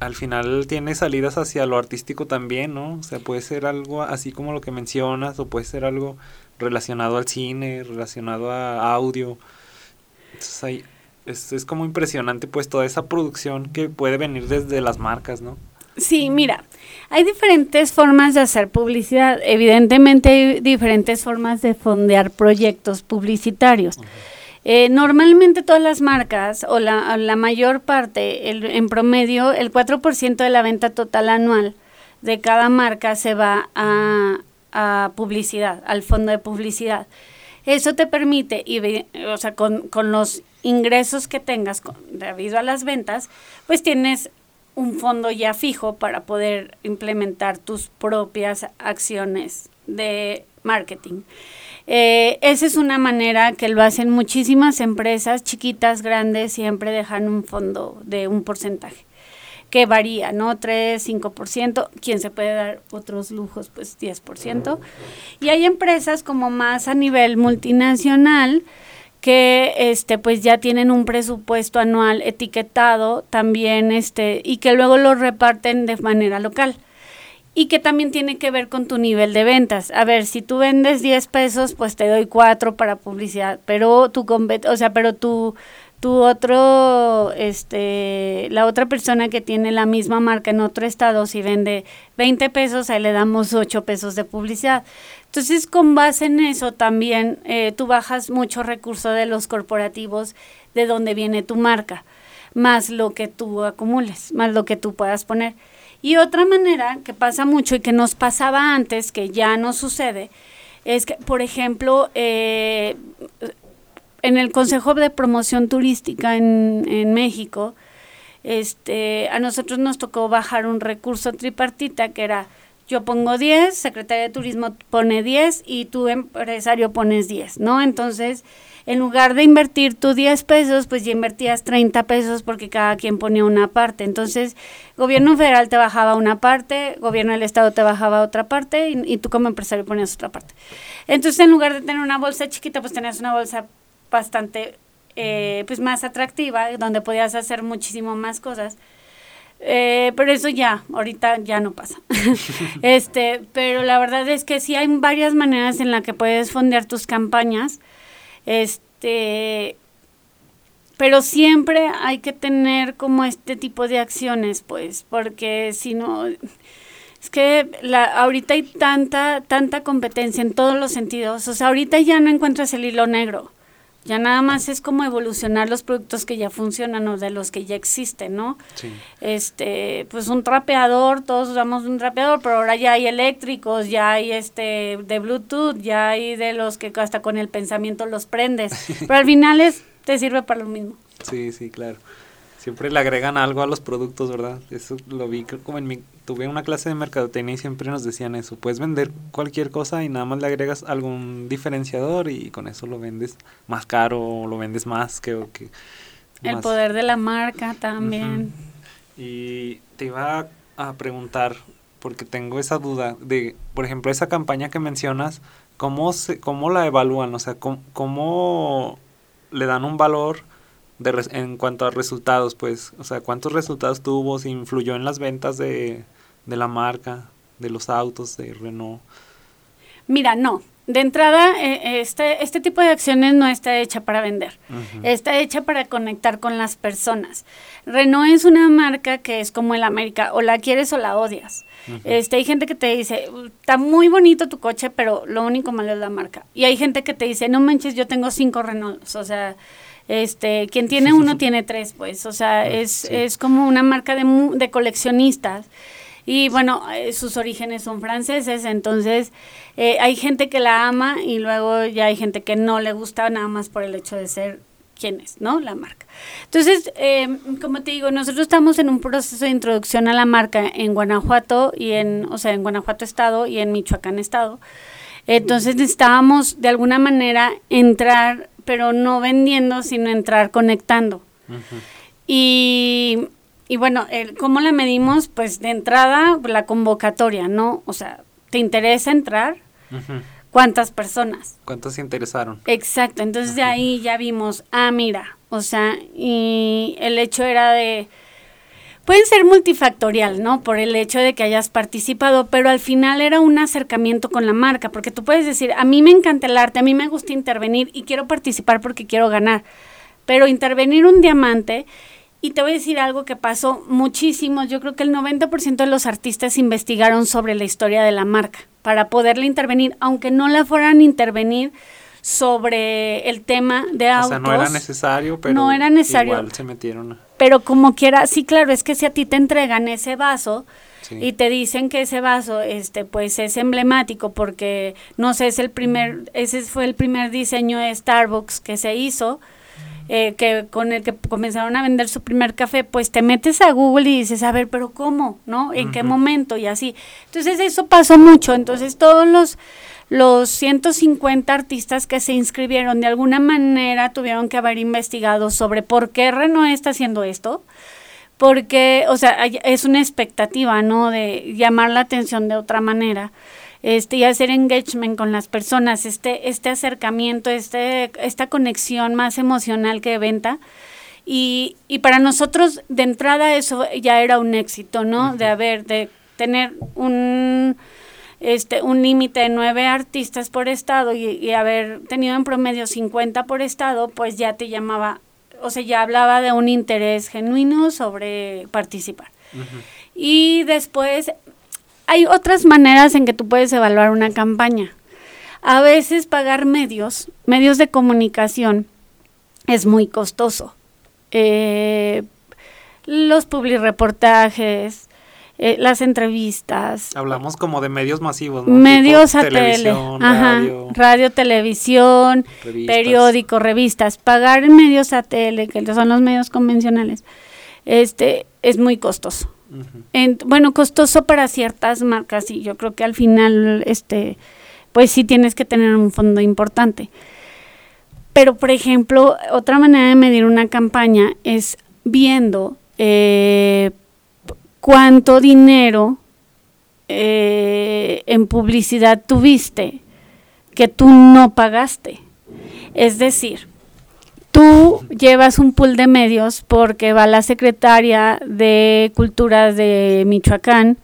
al final tiene salidas hacia lo artístico también, ¿no? O sea, puede ser algo así como lo que mencionas, o puede ser algo relacionado al cine, relacionado a audio. Entonces ahí es, es como impresionante, pues toda esa producción que puede venir desde las marcas, ¿no? Sí, mira, hay diferentes formas de hacer publicidad. Evidentemente hay diferentes formas de fondear proyectos publicitarios. Eh, normalmente todas las marcas o la, la mayor parte, el, en promedio, el 4% de la venta total anual de cada marca se va a, a publicidad, al fondo de publicidad. Eso te permite, y, o sea, con, con los ingresos que tengas debido a las ventas, pues tienes un fondo ya fijo para poder implementar tus propias acciones de marketing. Eh, esa es una manera que lo hacen muchísimas empresas, chiquitas, grandes, siempre dejan un fondo de un porcentaje que varía, ¿no? 3, 5%, quien se puede dar otros lujos, pues 10%. Y hay empresas como más a nivel multinacional, que este pues ya tienen un presupuesto anual etiquetado también este y que luego lo reparten de manera local. y que también tiene que ver con tu nivel de ventas. A ver, si tú vendes 10 pesos, pues te doy 4 para publicidad, pero tu o sea, pero tu tu otro este la otra persona que tiene la misma marca en otro estado si vende 20 pesos, ahí le damos 8 pesos de publicidad. Entonces, con base en eso también eh, tú bajas mucho recurso de los corporativos de donde viene tu marca, más lo que tú acumules, más lo que tú puedas poner. Y otra manera que pasa mucho y que nos pasaba antes, que ya no sucede, es que, por ejemplo, eh, en el Consejo de Promoción Turística en, en México, este, a nosotros nos tocó bajar un recurso tripartita que era yo pongo 10, Secretaría de Turismo pone 10 y tu empresario pones 10, ¿no? Entonces, en lugar de invertir tú 10 pesos, pues ya invertías 30 pesos porque cada quien ponía una parte. Entonces, gobierno federal te bajaba una parte, gobierno del estado te bajaba otra parte y, tú como empresario ponías otra parte. Entonces, en lugar de tener una bolsa chiquita, pues tenías una bolsa bastante, eh, pues más atractiva, donde podías hacer muchísimo más cosas. Eh, pero eso ya, ahorita ya no pasa. este, pero la verdad es que sí hay varias maneras en las que puedes fondear tus campañas. Este, pero siempre hay que tener como este tipo de acciones, pues, porque si no, es que la, ahorita hay tanta, tanta competencia en todos los sentidos. O sea, ahorita ya no encuentras el hilo negro. Ya nada más es como evolucionar los productos que ya funcionan o de los que ya existen, ¿no? Sí. Este, pues un trapeador, todos usamos un trapeador, pero ahora ya hay eléctricos, ya hay este de Bluetooth, ya hay de los que hasta con el pensamiento los prendes. pero al final es te sirve para lo mismo. Sí, sí, claro siempre le agregan algo a los productos, ¿verdad? Eso lo vi como en mi, tuve una clase de mercadotecnia y siempre nos decían eso, puedes vender cualquier cosa y nada más le agregas algún diferenciador y con eso lo vendes más caro o lo vendes más que... que El poder de la marca también. Y te iba a preguntar, porque tengo esa duda, de, por ejemplo, esa campaña que mencionas, ¿cómo, se, cómo la evalúan? O sea, ¿cómo, cómo le dan un valor? En cuanto a resultados, pues, o sea, cuántos resultados tuvo, si influyó en las ventas de, la marca, de los autos, de Renault. Mira, no. De entrada, eh, este, este tipo de acciones no está hecha para vender, está hecha para conectar con las personas. Renault es una marca que es como el América, o la quieres o la odias. este, hay gente que te dice, está muy bonito tu coche, pero lo único malo es la marca. Y hay gente que te dice, no manches, yo tengo cinco Renaults, o sea, este, quien tiene uno tiene tres, pues, o sea, es, es como una marca de, de coleccionistas. Y bueno, eh, sus orígenes son franceses, entonces eh, hay gente que la ama y luego ya hay gente que no le gusta nada más por el hecho de ser quien es, ¿no? La marca. Entonces, em, como te digo, nosotros estamos en un proceso de introducción a la marca en Guanajuato y en, o sea, en Guanajuato Estado y en Michoacán Estado. Entonces necesitábamos de alguna manera entrar pero no vendiendo, sino entrar conectando. y, y, bueno, el, ¿cómo la medimos? Pues de entrada, la convocatoria, ¿no? O sea, ¿te interesa entrar? ¿Cuántas personas? ¿Cuántos se interesaron? Exacto, entonces de ahí ya vimos, ah, mira, o sea, y el hecho era de pueden ser multifactorial, ¿no? Por el hecho de que hayas participado, pero al final era un acercamiento con la marca, porque tú puedes decir, a mí me encanta el arte, a mí me gusta intervenir y quiero participar porque quiero ganar, pero intervenir un diamante, y te voy a decir algo que pasó muchísimo, yo creo que el 90% de los artistas investigaron sobre la historia de la marca para poderle intervenir, aunque no la fueran a intervenir sobre el tema de autos. O sea, no era necesario, pero no era necesario. igual se metieron. Pero como quiera, sí, claro, es que si a ti te entregan ese vaso y te dicen que ese vaso, este, pues es emblemático porque, no sé, es el primer, ese fue el primer diseño de Starbucks que se hizo, eh, que con el que comenzaron a vender su primer café, pues te metes a Google y dices, a ver, pero ¿cómo? ¿No? ¿En qué momento? Y así. Entonces eso pasó mucho. Entonces todos los los 150 artistas que se inscribieron de alguna manera tuvieron que haber investigado sobre por qué Renault está haciendo esto, porque, o sea, es una expectativa, ¿no? De llamar la atención de otra manera. Este, y hacer engagement con las personas, este, este acercamiento, este, esta conexión más emocional que de venta. Y, y para nosotros, de entrada, eso ya era un éxito, ¿no? De haber, de tener un este, un límite de nueve artistas por estado y, haber tenido en promedio 50 por estado, pues ya te llamaba, o sea, ya hablaba de un interés genuino sobre participar. Y después hay otras maneras en que tú puedes evaluar una campaña. A veces pagar medios, medios de comunicación, es muy costoso. Eh, los publireportajes, eh, las entrevistas. Hablamos como de medios masivos, Medios a tele, radio, televisión, periódico, revistas. Pagar en medios a tele, que son los medios convencionales, este, es muy costoso. bueno, costoso para ciertas marcas y yo creo que al final, este, pues sí tienes que tener un fondo importante. Pero, por ejemplo, otra manera de medir una campaña es viendo eh, cuánto dinero eh, en publicidad tuviste que tú no pagaste. Es decir, tú llevas un pool de medios porque va la secretaria de Cultura de Michoacán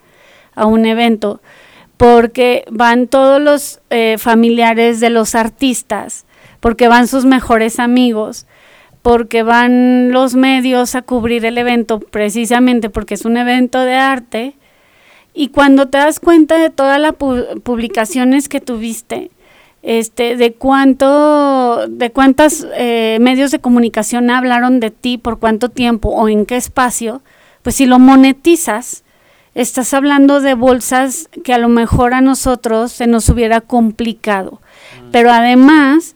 a un evento, porque van todos los eh, familiares de los artistas, porque van sus mejores amigos, porque van los medios a cubrir el evento precisamente porque es un evento de arte y cuando te das cuenta de todas las publicaciones que tuviste, este, de cuánto, de cuántos eh, medios de comunicación hablaron de ti, por cuánto tiempo o en qué espacio, pues si lo monetizas, estás hablando de bolsas que a lo mejor a nosotros se nos hubiera complicado. Mm. Pero además,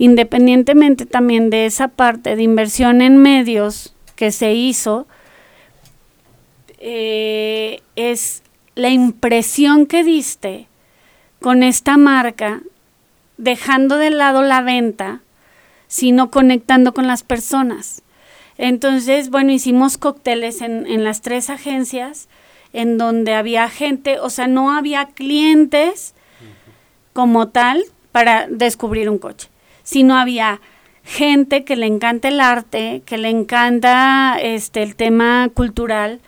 independientemente también de esa parte de inversión en medios que se hizo, eh, es la impresión que diste con esta marca, dejando de lado la venta, sino conectando con las personas. Entonces, bueno, hicimos cócteles en, en las tres agencias, en donde había gente, o sea, no había clientes como tal para descubrir un coche sino había gente que le encanta el arte, que le encanta este el tema cultural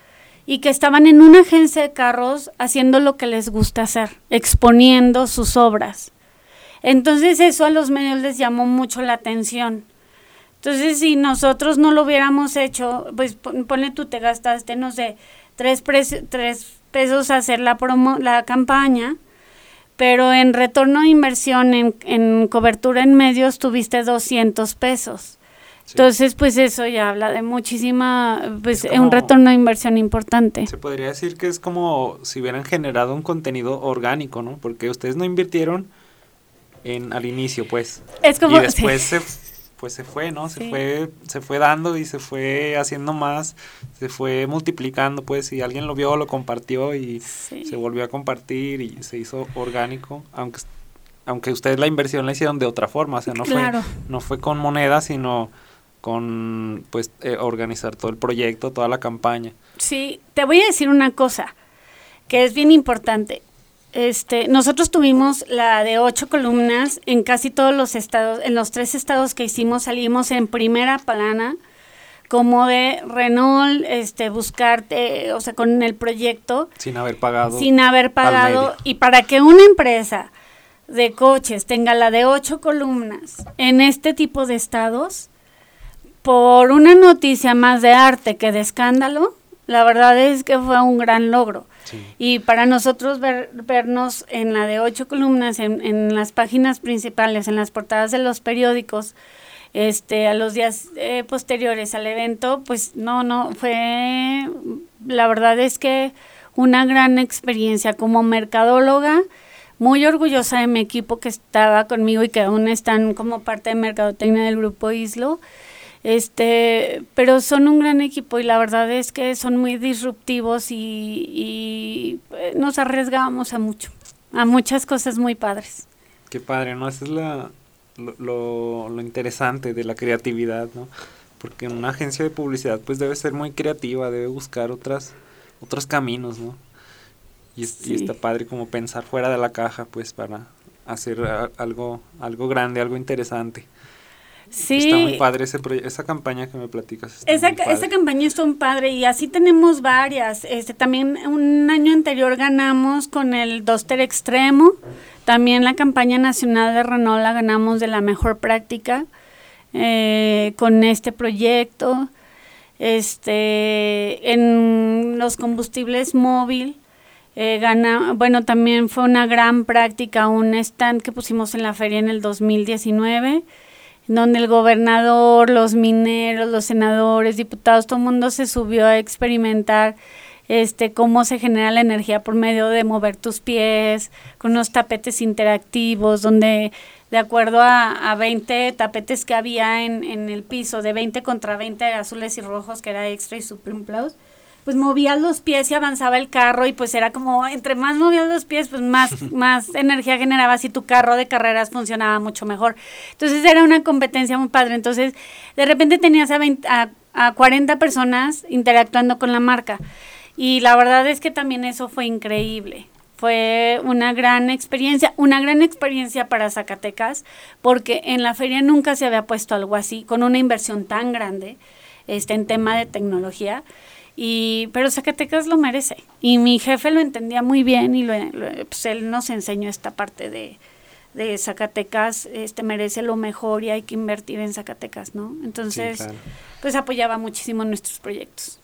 y que estaban en una agencia de carros haciendo lo que les gusta hacer, exponiendo sus obras. Entonces eso a los medios les llamó mucho la atención. Entonces si nosotros no lo hubiéramos hecho, pues ponle tú te gastaste, no sé, tres, tres pesos hacer la, promo la campaña, pero en retorno de inversión en, cobertura en medios tuviste 200 pesos. Entonces, pues eso ya habla de muchísima, pues un retorno de inversión importante. Se podría decir que es como si hubieran generado un contenido orgánico, ¿no? Porque ustedes no invirtieron en al inicio, pues. Es como, y después se pues se fue, ¿no? Se fue, se fue dando y se fue haciendo más, se fue multiplicando, pues, y alguien lo vio, lo compartió y se volvió a compartir y se hizo orgánico, aunque aunque ustedes la inversión la hicieron de otra forma, o sea, no fue no fue con moneda, sino con pues eh, organizar todo el proyecto, toda la campaña. Sí, te voy a decir una cosa que es bien importante. Este, nosotros tuvimos la de ocho columnas en casi todos los estados, en los tres estados que hicimos salimos en primera plana, como de Renault, este, buscarte, o sea, con el proyecto. Sin haber pagado. Sin haber pagado. Y para que una empresa de coches tenga la de ocho columnas en este tipo de estados, por una noticia más de arte que de escándalo, la verdad es que fue un gran logro. Y para nosotros vernos en la de ocho columnas, en, las páginas principales, en las portadas de los periódicos, este, a los días eh, posteriores al evento, pues no, no, fue, la verdad es que una gran experiencia como mercadóloga, muy orgullosa de mi equipo que estaba conmigo y que aún están como parte de mercadotecnia del grupo ISLO. Este, pero son un gran equipo y la verdad es que son muy disruptivos y, eh, nos arriesgamos a mucho, a muchas cosas muy padres. Qué padre, ¿no? Eso es la, lo, lo, interesante de la creatividad, ¿no? Porque una agencia de publicidad pues debe ser muy creativa, debe buscar otras, otros caminos, ¿no? Y, y está padre como pensar fuera de la caja pues para hacer algo, algo grande, algo interesante. Sí. Está muy padre ese esa campaña que me platicas. Esa, esa campaña es un padre y así tenemos varias. Este, también un año anterior ganamos con el Doster Extremo. También la campaña nacional de Renault la ganamos de la mejor práctica eh, con este proyecto. Este, en los combustibles móvil, eh, gana, bueno, también fue una gran práctica, un stand que pusimos en la feria en el 2019 donde el gobernador, los mineros, los senadores, diputados, todo el mundo se subió a experimentar este cómo se genera la energía por medio de mover tus pies, con unos tapetes interactivos, donde de acuerdo a, a 20 tapetes que había en, en el piso, de 20 contra 20 azules y rojos, que era extra y Supreme Plus, pues movías los pies y avanzaba el carro y pues era como, entre más movías los pies, pues más, más energía generabas y tu carro de carreras funcionaba mucho mejor. Entonces era una competencia muy padre. Entonces de repente tenías a, 20, a, a 40 personas interactuando con la marca. Y la verdad es que también eso fue increíble. Fue una gran experiencia, una gran experiencia para Zacatecas, porque en la feria nunca se había puesto algo así, con una inversión tan grande este, en tema de tecnología. Y, pero Zacatecas lo merece. Y mi jefe lo entendía muy bien y lo, pues él nos enseñó esta parte de, de Zacatecas este merece lo mejor y hay que invertir en Zacatecas, ¿no? Entonces, pues apoyaba muchísimo nuestros proyectos.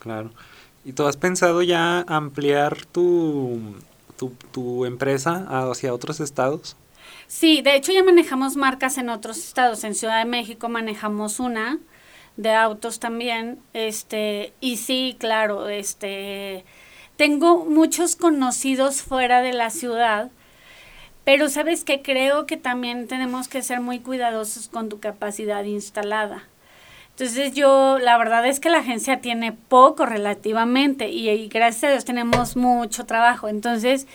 Claro. ¿Y tú has pensado ya ampliar tu, tu, tu empresa hacia otros estados? Sí, de hecho ya manejamos marcas en otros estados. En Ciudad de México manejamos una, de autos también, este, y sí, claro, este, tengo muchos conocidos fuera de la ciudad, pero sabes que creo que también tenemos que ser muy cuidadosos con tu capacidad instalada. Entonces yo, la verdad es que la agencia tiene poco relativamente y, gracias a Dios tenemos mucho trabajo. Entonces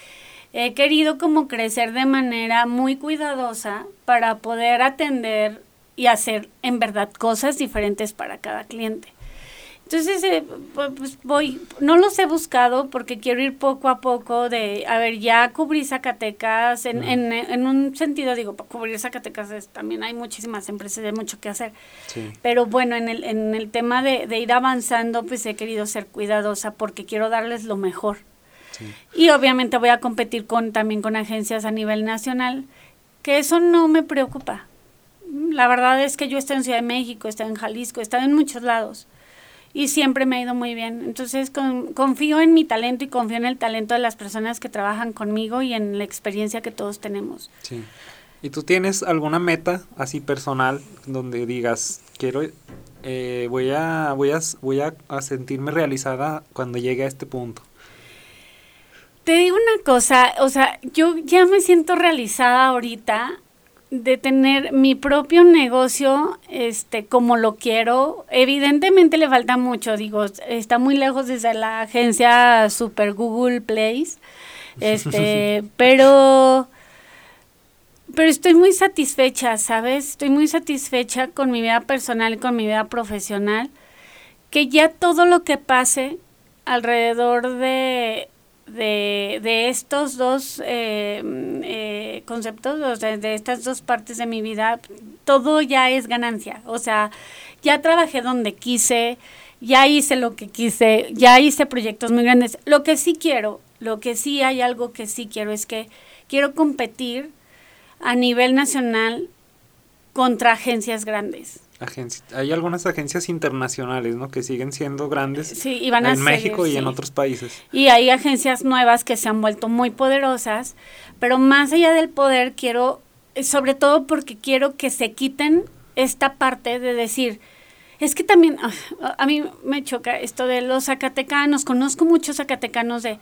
he querido como crecer de manera muy cuidadosa para poder atender y hacer en verdad cosas diferentes para cada cliente. Entonces, eh, pues voy, no los he buscado porque quiero ir poco a poco de, a ver, ya cubrí Zacatecas, en, en, en un sentido digo, cubrir Zacatecas es, también hay muchísimas empresas, hay mucho que hacer. Sí. Pero bueno, en el, en el tema de, de, ir avanzando, pues he querido ser cuidadosa porque quiero darles lo mejor. Sí. Y obviamente voy a competir con también con agencias a nivel nacional, que eso no me preocupa la verdad es que yo estoy en Ciudad de México, estoy en Jalisco, estoy en muchos lados y siempre me ha ido muy bien. Entonces con, confío en mi talento y confío en el talento de las personas que trabajan conmigo y en la experiencia que todos tenemos. Sí. ¿Y tú tienes alguna meta así personal donde digas, quiero, eh, voy, a, voy, a, voy a, a sentirme realizada cuando llegue a este punto? Te digo una cosa, o sea, yo ya me siento realizada ahorita de tener mi propio negocio este como lo quiero. Evidentemente le falta mucho digo está muy lejos desde la agencia super google place este pero pero estoy muy satisfecha sabes estoy muy satisfecha con mi vida personal y con mi vida profesional que ya todo lo que pase alrededor de de, de estos dos eh, eh, conceptos, de, de estas dos partes de mi vida, todo ya es ganancia. O sea, ya trabajé donde quise, ya hice lo que quise, ya hice proyectos muy grandes. Lo que sí quiero, lo que sí hay algo que sí quiero es que quiero competir a nivel nacional contra agencias grandes hay algunas agencias internacionales, ¿no? Que siguen siendo grandes sí, y van a en México y en otros países. Y hay agencias nuevas que se han vuelto muy poderosas, pero más allá del poder quiero, eh, sobre todo porque quiero que se quiten esta parte de decir, es que también ah, a mí me choca esto de los zacatecanos, conozco muchos zacatecanos de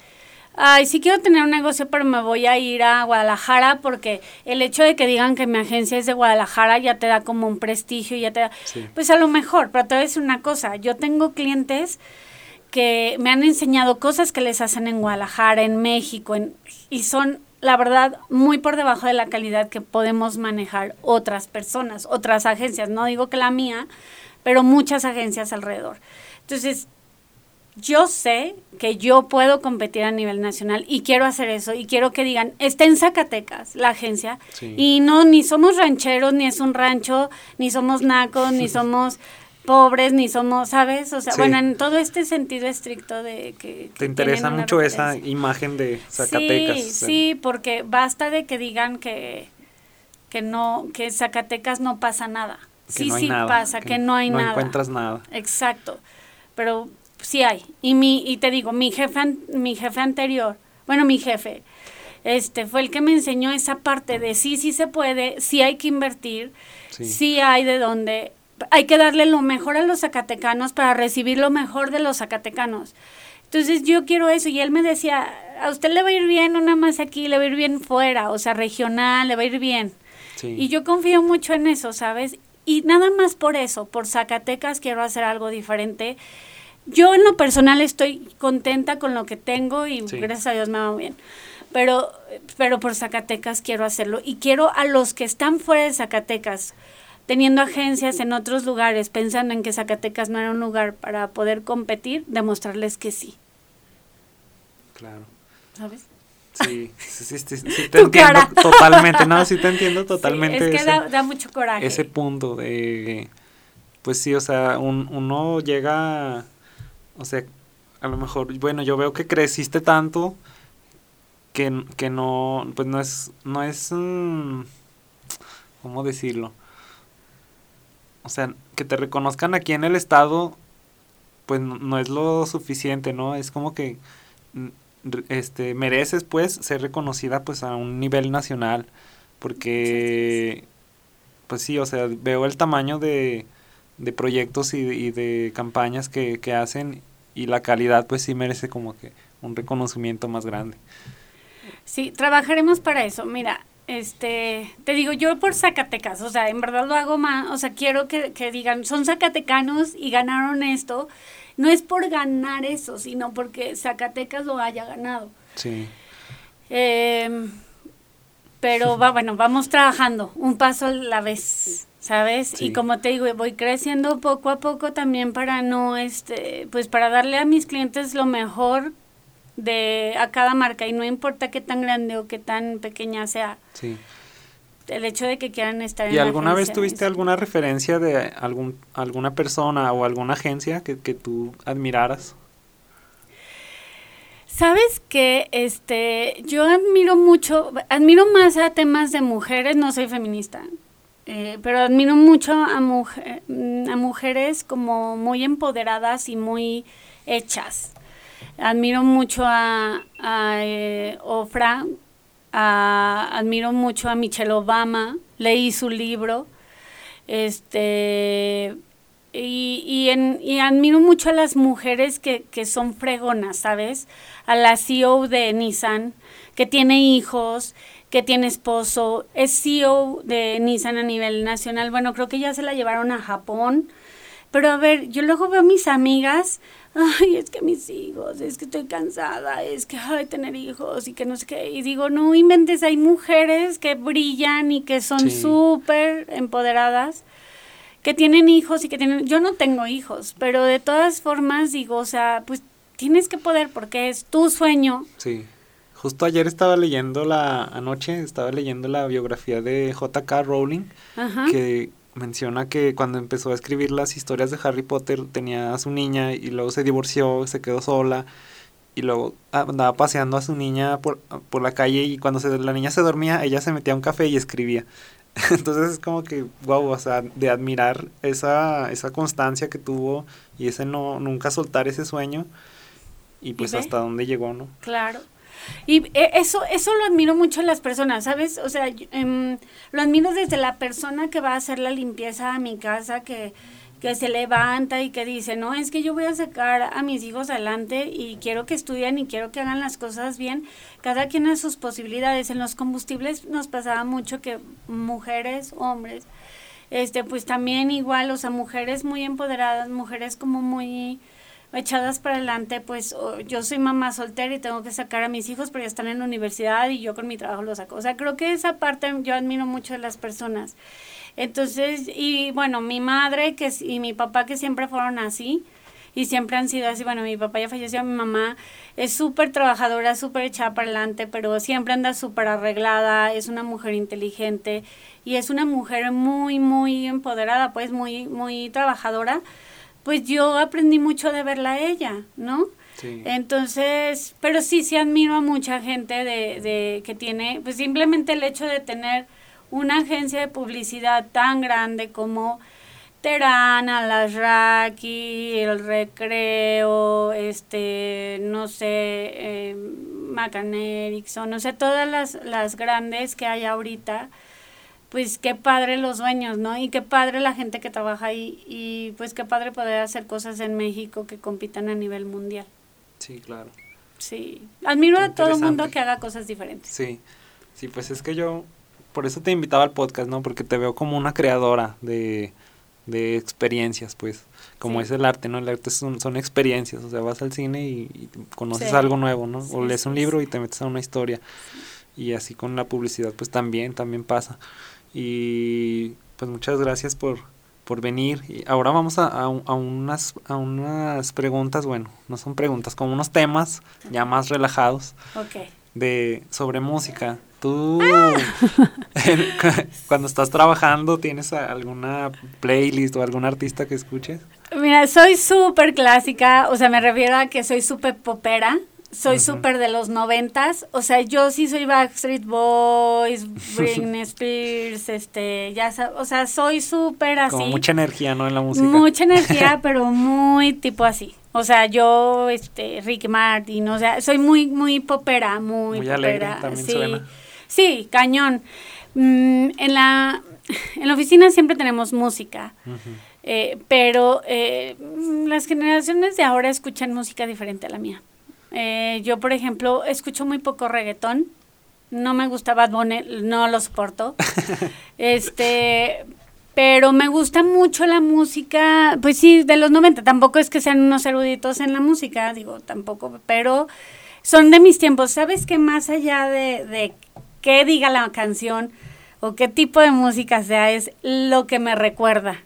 ay, sí quiero tener un negocio, pero me voy a ir a Guadalajara porque el hecho de que digan que mi agencia es de Guadalajara ya te da como un prestigio, ya te da, pues a lo mejor, pero te voy a decir una cosa, yo tengo clientes que me han enseñado cosas que les hacen en Guadalajara, en México, en, y son, la verdad, muy por debajo de la calidad que podemos manejar otras personas, otras agencias, no digo que la mía, pero muchas agencias alrededor. Entonces, yo sé que yo puedo competir a nivel nacional y quiero hacer eso y quiero que digan, está en Zacatecas la agencia y no, ni somos rancheros, ni es un rancho, ni somos nacos, ni somos pobres, ni somos, ¿sabes? O sea, bueno, en todo este sentido estricto de que... Te interesa mucho esa imagen de Zacatecas. Sí, sí, porque basta de que digan que, que no, que Zacatecas no pasa nada. sí, sí pasa, que, no hay nada. No encuentras nada. Exacto. Pero sí hay. Y mi, y te digo, mi jefe, mi jefe anterior, bueno, mi jefe, este, fue el que me enseñó esa parte de sí, sí se puede, sí hay que invertir, sí, hay de dónde, hay que darle lo mejor a los zacatecanos para recibir lo mejor de los zacatecanos. Entonces yo quiero eso y él me decía, a usted le va a ir bien, no nada más aquí, le va a ir bien fuera, o sea, regional, le va a ir bien. Y yo confío mucho en eso, ¿sabes? Y nada más por eso, por Zacatecas quiero hacer algo diferente yo en lo personal estoy contenta con lo que tengo y gracias a Dios me va bien. Pero, pero por Zacatecas quiero hacerlo y quiero a los que están fuera de Zacatecas, teniendo agencias en otros lugares, pensando en que Zacatecas no era un lugar para poder competir, demostrarles que sí. Claro. ¿Sabes? Sí, sí, sí, sí, te entiendo totalmente, no, sí te entiendo totalmente. es que da, da, mucho coraje. Ese punto de, pues sí, o sea, un, uno llega o sea, a lo mejor, bueno, yo veo que creciste tanto que, que no, pues no es, no es, mm, ¿cómo decirlo? O sea, que te reconozcan aquí en el estado, pues no, es lo suficiente, ¿no? Es como que, mm, este, mereces, pues, ser reconocida, pues, a un nivel nacional, porque, pues sí, o sea, veo el tamaño de, de proyectos y, y de campañas que, que hacen y la calidad pues sí merece como que un reconocimiento más grande. Sí, trabajaremos para eso. Mira, este, te digo, yo por Zacatecas, o sea, en verdad lo hago más, o sea, quiero que, digan, son zacatecanos y ganaron esto. No es por ganar eso, sino porque Zacatecas lo haya ganado. Sí. Em, pero va, bueno, vamos trabajando un paso a la vez. ¿Sabes? Y como te digo, voy creciendo poco a poco también para no, este, pues para darle a mis clientes lo mejor de a cada marca y no importa qué tan grande o qué tan pequeña sea. Sí. El hecho de que quieran estar en ¿Y alguna vez tuviste alguna referencia de algún alguna persona o alguna agencia que, que tú admiraras? Sabes que este yo admiro mucho, admiro más a temas de mujeres, no soy feminista, eh, pero admiro mucho a, mujeres como muy empoderadas y muy hechas. Admiro mucho a, a eh, Ofra, admiro mucho a Michelle Obama, leí su libro, este, y, y admiro mucho a las mujeres que, que son fregonas, ¿sabes? A la CEO de Nissan, que tiene hijos, que tiene esposo, es CEO de Nissan a nivel nacional. Bueno, creo que ya se la llevaron a Japón. Pero a ver, yo luego veo a mis amigas, ay, es que mis hijos, es que estoy cansada, es que, ay, tener hijos y que no sé qué. Y digo, no inventes, hay mujeres que brillan y que son súper empoderadas, que tienen hijos y que tienen, yo no tengo hijos, pero de todas formas digo, o sea, pues tienes que poder porque es tu sueño. Sí Justo ayer estaba leyendo la, anoche estaba leyendo la biografía de J.K. Rowling, que menciona que cuando empezó a escribir las historias de Harry Potter tenía a su niña y luego se divorció, se quedó sola y luego andaba paseando a su niña por, por la calle y cuando se, la niña se dormía ella se metía a un café y escribía. Entonces es como que, wow, o sea, de admirar esa, esa constancia que tuvo y ese no, nunca soltar ese sueño y pues hasta dónde llegó, ¿no? Claro. Y eh, eso, eso lo admiro mucho en las personas, ¿sabes? O sea, em, lo admiro desde la persona que va a hacer la limpieza a mi casa, que, que se levanta y que dice, no, es que yo voy a sacar a mis hijos adelante y quiero que estudien y quiero que hagan las cosas bien. Cada quien a sus posibilidades. En los combustibles nos pasaba mucho que mujeres, hombres, este, pues también igual, o sea, mujeres muy empoderadas, mujeres como muy echadas para adelante, pues yo soy mamá soltera y tengo que sacar a mis hijos porque están en la universidad y yo con mi trabajo los saco. O sea, creo que esa parte yo admiro mucho de las personas. Entonces, y bueno, mi madre que, y mi papá que siempre fueron así, y siempre han sido así. Bueno, mi papá ya falleció, mi mamá es súper trabajadora, súper echada para adelante, pero siempre anda súper arreglada, es una mujer inteligente y es una mujer muy, muy empoderada, pues muy, muy trabajadora. Pues yo aprendí mucho de verla a ella, ¿no? Sí. Entonces, pero sí, sí admiro a mucha gente de, de que tiene, pues simplemente el hecho de tener una agencia de publicidad tan grande como Terana, las Raki, el Recreo, este, no sé, eh, Macan Erickson, no sé, todas las, las grandes que hay ahorita, pues qué padre los dueños, ¿no? Y qué padre la gente que trabaja ahí y pues qué padre poder hacer cosas en México que compitan a nivel mundial. Sí, claro. Sí, admiro a todo el mundo que haga cosas diferentes. Sí, sí, pues es que yo, por eso te invitaba al podcast, ¿no? Porque te veo como una creadora de de experiencias, pues, como es el arte, ¿no? El arte son, son experiencias, o sea, vas al cine y, conoces algo nuevo, ¿no? o lees un libro y te metes a una historia. Y así con la publicidad, pues también, también pasa. Y pues muchas gracias por, por venir. Y ahora vamos a, a, unas, a unas preguntas, bueno, no son preguntas, como unos temas ya más relajados. De, sobre música. ¿Tú cuando estás trabajando tienes alguna playlist o algún artista que escuches? Mira, soy súper clásica, o sea, me refiero a que soy súper popera, soy súper de los noventas, o sea, yo sí soy Backstreet Boys, Britney Spears, este, ya sabes, o sea, soy súper así. Como mucha energía, ¿no? En la música. Mucha energía, pero muy tipo así. O sea, yo, este, Ricky Martin, o sea, soy muy, muy popera, muy, muy Alegre, también sí. Suena. Sí, cañón. Mm, en, la, en la oficina siempre tenemos música, eh, pero eh, las generaciones de ahora escuchan música diferente a la mía. Eh, yo, por ejemplo, escucho muy poco reggaetón. No me gusta Bad Bunny, no lo soporto. este, pero me gusta mucho la música, pues sí, de los 90. Tampoco es que sean unos eruditos en la música, digo, tampoco, pero son de mis tiempos. ¿Sabes que más allá de, de qué diga la canción o qué tipo de música sea, es lo que me recuerda.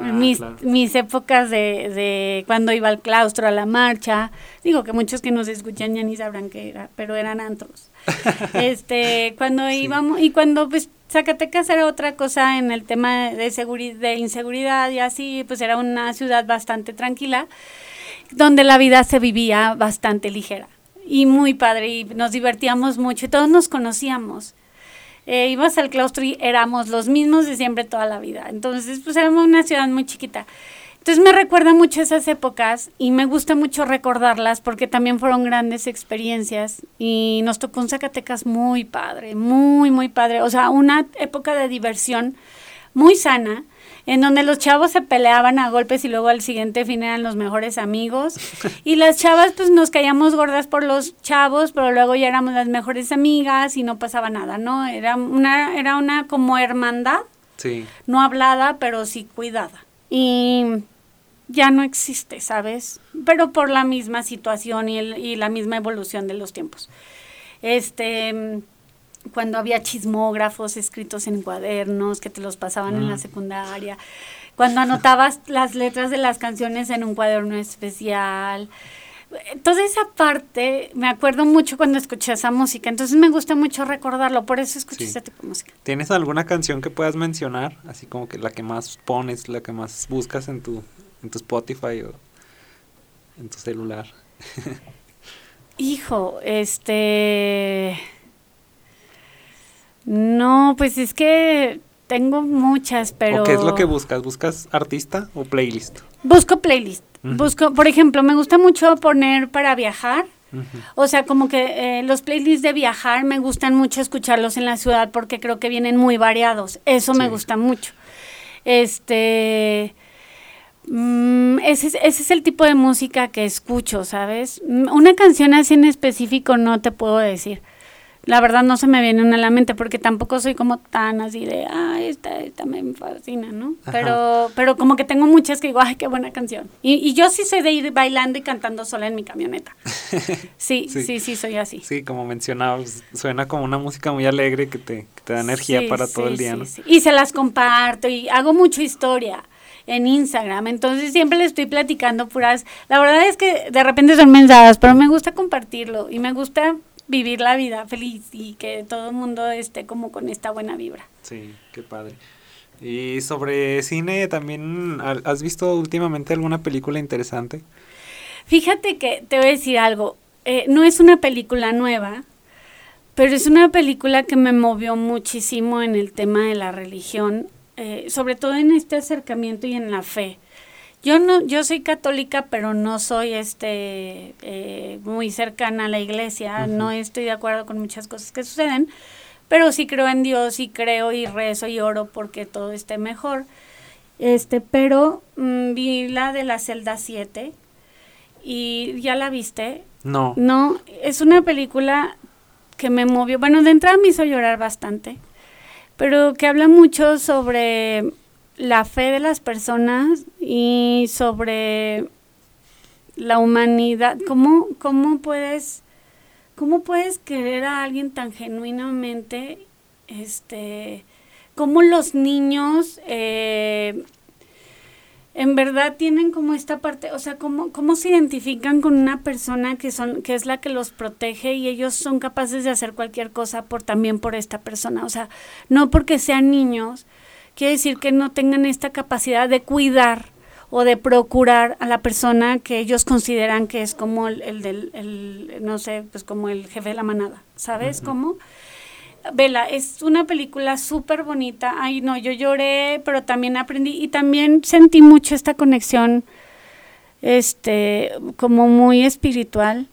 Ah, mis, mis épocas de, de, cuando iba al claustro, a la marcha. Digo que muchos que nos escuchan ya ni sabrán qué era, pero eran antros. este, cuando íbamos, y cuando pues Zacatecas era otra cosa en el tema de, seguridad, de inseguridad y así, pues era una ciudad bastante tranquila, donde la vida se vivía bastante ligera y muy padre y nos divertíamos mucho y todos nos conocíamos. Eh, ibas al claustro y éramos los mismos de siempre toda la vida. Entonces, pues éramos una ciudad muy chiquita. Entonces me recuerda mucho esas épocas y me gusta mucho recordarlas porque también fueron grandes experiencias y nos tocó un Zacatecas muy padre, muy, muy padre. O sea, una época de diversión muy sana en donde los chavos se peleaban a golpes y luego al siguiente fin eran los mejores amigos. Y las chavas pues nos caíamos gordas por los chavos, pero luego ya éramos las mejores amigas y no pasaba nada, ¿no? Era una, era una como hermandad. Sí. No hablada, pero sí cuidada. Y ya no existe, ¿sabes? Pero por la misma situación y, y la misma evolución de los tiempos. Este cuando había chismógrafos escritos en cuadernos que te los pasaban en la mm. secundaria, cuando anotabas las letras de las canciones en un cuaderno especial. Toda esa parte, me acuerdo mucho cuando escuché esa música, entonces me gusta mucho recordarlo, por eso escuché ese tipo de música. ¿Tienes alguna canción que puedas mencionar, así como que la que más pones, la que más buscas en tu, en tu Spotify o en tu celular? Hijo, este... No, pues es que tengo muchas, pero... qué es lo que buscas? ¿Buscas artista o playlist? Busco playlist. Busco, por ejemplo, me gusta mucho poner para viajar. O sea, como que eh, los playlists de viajar me gustan mucho escucharlos en la ciudad porque creo que vienen muy variados. Eso me gusta mucho. Este... Mm, ese, ese es el tipo de música que escucho, ¿sabes? Mm, una canción así en específico no te puedo decir la verdad no se me viene una a la mente porque tampoco soy como tan así de, ah, esta, esta me fascina, ¿no? Pero, pero como que tengo muchas que digo, ay, qué buena canción. Y, y yo sí soy de ir bailando y cantando sola en mi camioneta. Sí, sí, sí, soy así. Sí, como mencionabas, suena como una música muy alegre que te, que te da energía para todo el día, ¿no? Y se las comparto y hago mucha historia. en Instagram. Entonces siempre le estoy platicando puras. La verdad es que de repente son mensajes, pero me gusta compartirlo y me gusta vivir la vida feliz y que todo el mundo esté como con esta buena vibra. Sí, qué padre. Y sobre cine, ¿también has visto últimamente alguna película interesante? Fíjate que te voy a decir algo. Eh, no es una película nueva, pero es una película que me movió muchísimo en el tema de la religión, eh, sobre todo en este acercamiento y en la fe. Yo no, yo soy católica, pero no soy este eh, muy cercana a la iglesia. No estoy de acuerdo con muchas cosas que suceden, pero sí creo en Dios y creo y rezo y oro porque todo esté mejor. Este, pero mm, vi la de la celda 7 y ya la viste. No. No, es una película que me movió. Bueno, de entrada me hizo llorar bastante, pero que habla mucho sobre la fe de las personas y sobre la humanidad. ¿Cómo, cómo puedes, cómo puedes querer a alguien tan genuinamente? Este, cómo los niños eh, en verdad tienen como esta parte, o sea, cómo, cómo se identifican con una persona que son, que es la que los protege y ellos son capaces de hacer cualquier cosa por también por esta persona. O sea, no porque sean niños, quiere decir que no tengan esta capacidad de cuidar o de procurar a la persona que ellos consideran que es como el, del, el, no sé, pues como el jefe de la manada, ¿sabes cómo? Vela, es una película súper bonita. Ay, no, yo lloré, pero también aprendí y también sentí mucho esta conexión, este, como muy espiritual,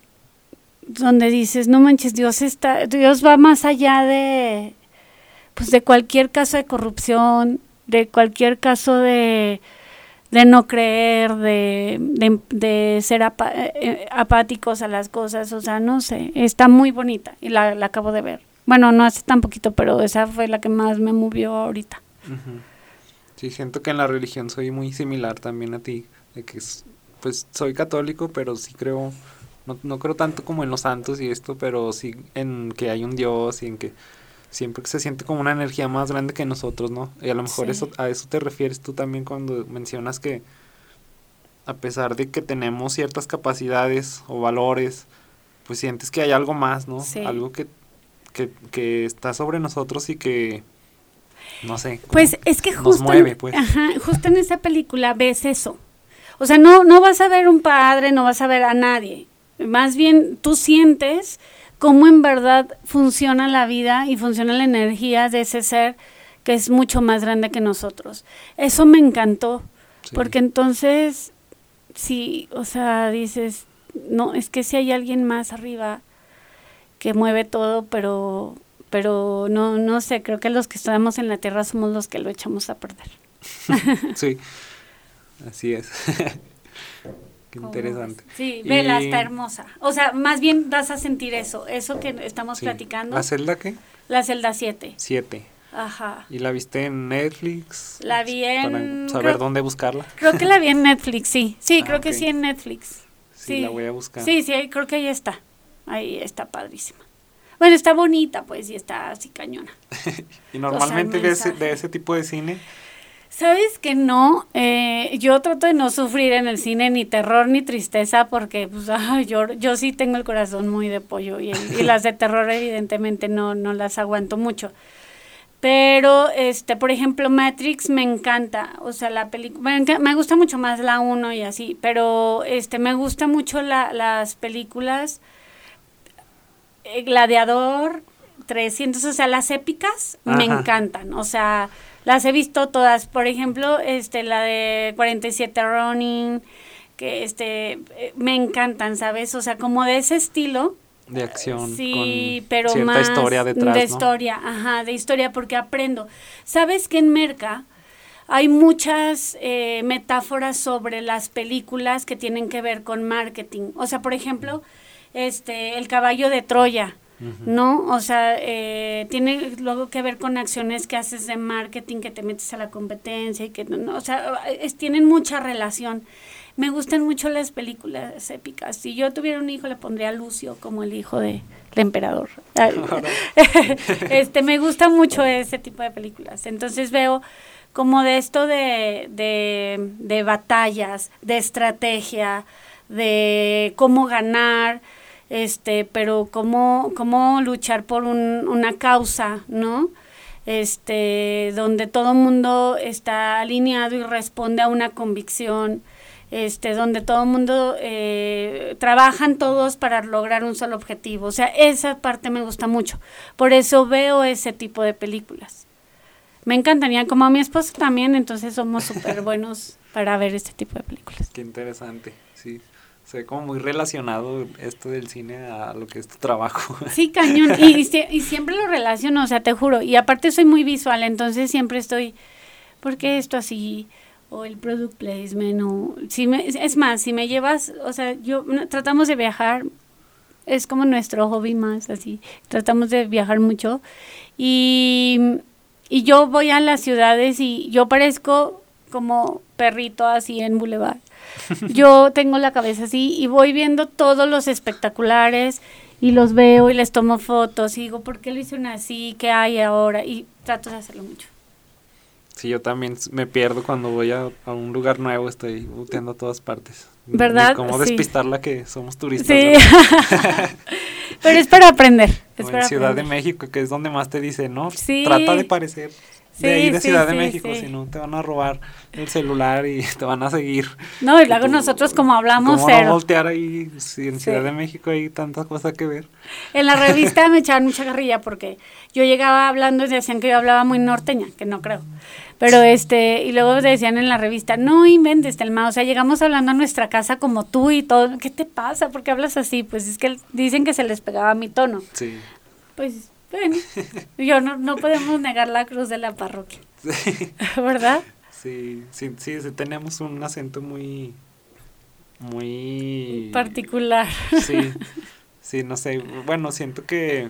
donde dices, no manches, Dios está, Dios va más allá de, pues de cualquier caso de corrupción, de cualquier caso de, de no creer, de, de, ser eh, eh, apáticos a las cosas, o sea, no sé, está muy bonita y la, la acabo de ver. Bueno, no hace tan poquito, pero esa fue la que más me movió ahorita. Sí, siento que en la religión soy muy similar también a ti, de que pues soy católico, pero sí creo, no, no creo tanto como en los santos y esto, pero sí en que hay un Dios y en que siempre que se siente como una energía más grande que nosotros, ¿no? Y a lo mejor eso a eso te refieres tú también cuando mencionas que a pesar de que tenemos ciertas capacidades o valores, pues sientes que hay algo más, ¿no? Algo que que, que está sobre nosotros y que no sé. Pues es que justo, en, pues. justo en esa película ves eso. O sea, no, no vas a ver un padre, no vas a ver a nadie. Más bien tú sientes cómo en verdad funciona la vida y funciona la energía de ese ser que es mucho más grande que nosotros. Eso me encantó, porque entonces, sí, o sea, dices, no, es que si hay alguien más arriba, que mueve todo, pero, pero no, no sé, creo que los que estamos en la tierra somos los que lo echamos a perder. sí, así es. Qué interesante. Sí, vela, está hermosa. O sea, más bien vas a sentir eso, eso que estamos platicando. ¿La celda qué? La celda 7. 7. Ajá. ¿Y la viste en Netflix? La vi en... Para saber dónde buscarla. Creo que la vi en Netflix, sí. Sí, ah, creo que sí en Netflix. Sí, la voy a buscar. Sí, sí, creo que ahí está. Ahí está padrísima. Bueno, está bonita, pues, y está así cañona. y normalmente de ese, de ese tipo de cine. Sabes que no, eh, yo trato de no sufrir en el cine ni terror ni tristeza porque pues yo, yo sí tengo el corazón muy de pollo y, y las de terror evidentemente no, no las aguanto mucho. Pero, este, por ejemplo, Matrix me encanta, o sea, la película, me, gusta mucho más la 1 y así, pero este, me gusta mucho la, las películas eh, Gladiador, 300, o sea, las épicas me encantan, o sea, las he visto todas, por ejemplo, este, la de 47 Running, que este, eh, me encantan, ¿sabes? O sea, como de ese estilo. De acción. Sí, con pero cierta más historia detrás, de historia, ajá, de historia, porque aprendo. ¿Sabes que en Merca hay muchas eh, metáforas sobre las películas que tienen que ver con marketing? O sea, por ejemplo este, el caballo de Troya, ¿no? O sea, eh, tiene luego que ver con acciones que haces de marketing, que te metes a la competencia y que, no, o sea, tienen mucha relación. Me gustan mucho las películas épicas. Si yo tuviera un hijo, le pondría a Lucio como el hijo de, del emperador. este, me gusta mucho ese tipo de películas. Entonces veo como de esto de, de, de batallas, de estrategia, de cómo ganar, este, pero cómo, cómo luchar por un, una causa, ¿no? Este, donde todo el mundo está alineado y responde a una convicción, este, donde todo el mundo eh, trabajan todos para lograr un solo objetivo. O sea, esa parte me gusta mucho. Por eso veo ese tipo de películas. Me encantaría, como a mi esposo también, entonces somos súper buenos para ver este tipo de películas. Qué interesante, sí. Se ve como muy relacionado esto del cine a lo que es tu trabajo. Sí, cañón. Y, siempre lo relaciono, o sea, te juro. Y aparte soy muy visual, entonces siempre estoy, ¿por qué esto así? O el product placement, o... Si me, es más, si me llevas, o sea, yo tratamos de viajar, es como nuestro hobby más, así. Tratamos de viajar mucho. Y, y yo voy a las ciudades y yo parezco como perrito así en Boulevard yo tengo la cabeza así y voy viendo todos los espectaculares y los veo y les tomo fotos y digo, ¿por qué lo hicieron así? ¿Qué hay ahora? Y trato de hacerlo mucho. Sí, yo también me pierdo cuando voy a, un lugar nuevo, estoy buteando a todas partes. ¿Verdad? Como despistarla que somos turistas. Sí. Pero es para aprender. Es en Ciudad de México, que es donde más te dice, no, trata de parecer de ahí de Ciudad de México, si no te van a robar el celular y te van a seguir. No, y luego nosotros como hablamos ¿cómo cero. No voltear ahí, si en Ciudad de México hay tantas cosas que ver. En la revista me echaban mucha carrilla porque yo llegaba hablando y decían que yo hablaba muy norteña, que no creo. Pero este, y luego decían en la revista, no inventes, Telma, o sea, llegamos hablando a nuestra casa como tú y todo. ¿Qué te pasa? ¿Por qué hablas así? Pues es que dicen que se les pegaba mi tono. Sí. Pues yo no, no podemos negar la cruz de la parroquia. ¿Verdad? Sí, sí, sí, tenemos un acento muy, muy... Particular. Sí, sí, no sé, bueno, siento que,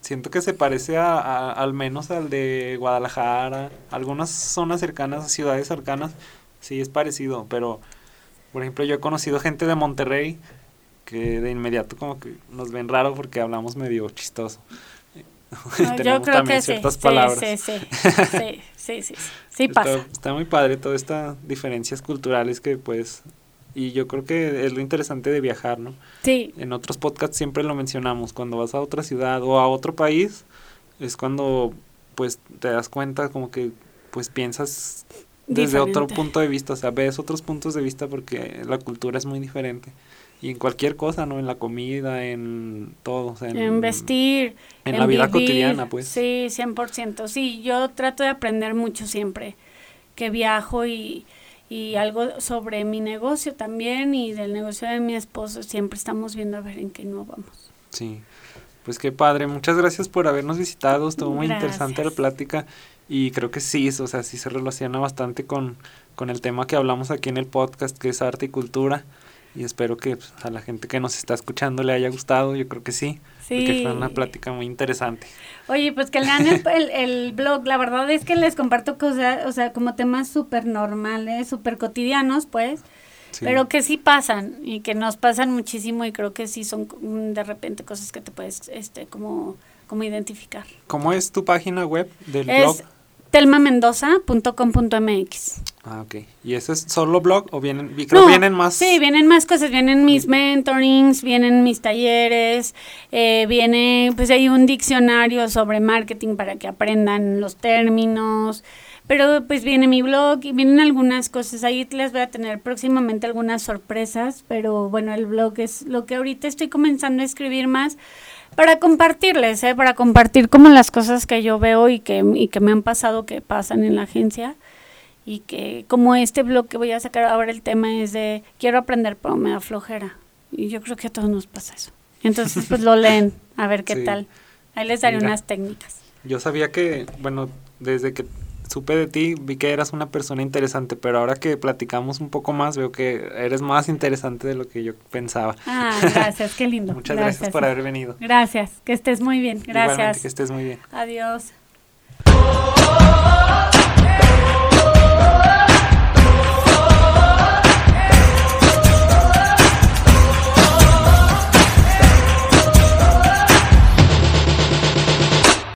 siento que se parece a, al menos al de Guadalajara, algunas zonas cercanas, ciudades cercanas, sí es parecido, pero, por ejemplo, yo he conocido gente de Monterrey que de inmediato como que nos ven raro porque hablamos medio chistoso. yo creo que sí. palabras. Sí, sí, sí, sí, sí, sí, pasa. Está, muy padre todas estas diferencias culturales que pues y yo creo que es lo interesante de viajar, ¿no? Sí. En otros podcasts siempre lo mencionamos, cuando vas a otra ciudad o a otro país es cuando pues te das cuenta como que pues piensas desde otro punto de vista, o sea, ves otros puntos de vista porque la cultura es muy diferente y en cualquier cosa, ¿no? En la comida, en todo. en, vestir. En, la vida cotidiana, pues. Sí, 100%. Sí, yo trato de aprender mucho siempre que viajo y, y algo sobre mi negocio también y del negocio de mi esposo. Siempre estamos viendo a ver en qué no vamos. Sí, pues qué padre. Muchas gracias por habernos visitado. Estuvo muy interesante la plática y creo que sí, o sea, sí se relaciona bastante con, con el tema que hablamos aquí en el podcast, que es arte y cultura y espero que pues, a la gente que nos está escuchando le haya gustado, yo creo que sí, sí. porque fue una plática muy interesante. Oye, pues que lean el, el, blog, la verdad es que les comparto cosas, o sea, como temas súper normales, súper cotidianos, pues, pero que sí pasan y que nos pasan muchísimo y creo que sí son mm, de repente cosas que te puedes, este, como, como identificar. ¿Cómo es tu página web del blog? telmamendoza.com.mx. Ah, ok. ¿Y ese es solo blog o vienen, vienen más? Sí, vienen más cosas, vienen mis mentorings, vienen mis talleres, eh, viene, pues hay un diccionario sobre marketing para que aprendan los términos, pero pues viene mi blog y vienen algunas cosas, ahí les voy a tener próximamente algunas sorpresas, pero bueno, el blog es lo que ahorita estoy comenzando a escribir más para compartirles, ¿eh? para compartir como las cosas que yo veo y que, y que me han pasado, que pasan en la agencia. Y que como este blog que voy a sacar ahora el tema es de quiero aprender pero me da flojera. Y yo creo que a todos nos pasa eso. Entonces pues lo leen, a ver qué tal. Ahí les daré unas técnicas. Yo sabía que, bueno, desde que supe de ti, vi que eras una persona interesante, pero ahora que platicamos un poco más, veo que eres más interesante de lo que yo pensaba. Ah, gracias, qué lindo. Muchas gracias. por haber venido. Gracias, que estés muy bien. Gracias. que estés muy bien. Adiós.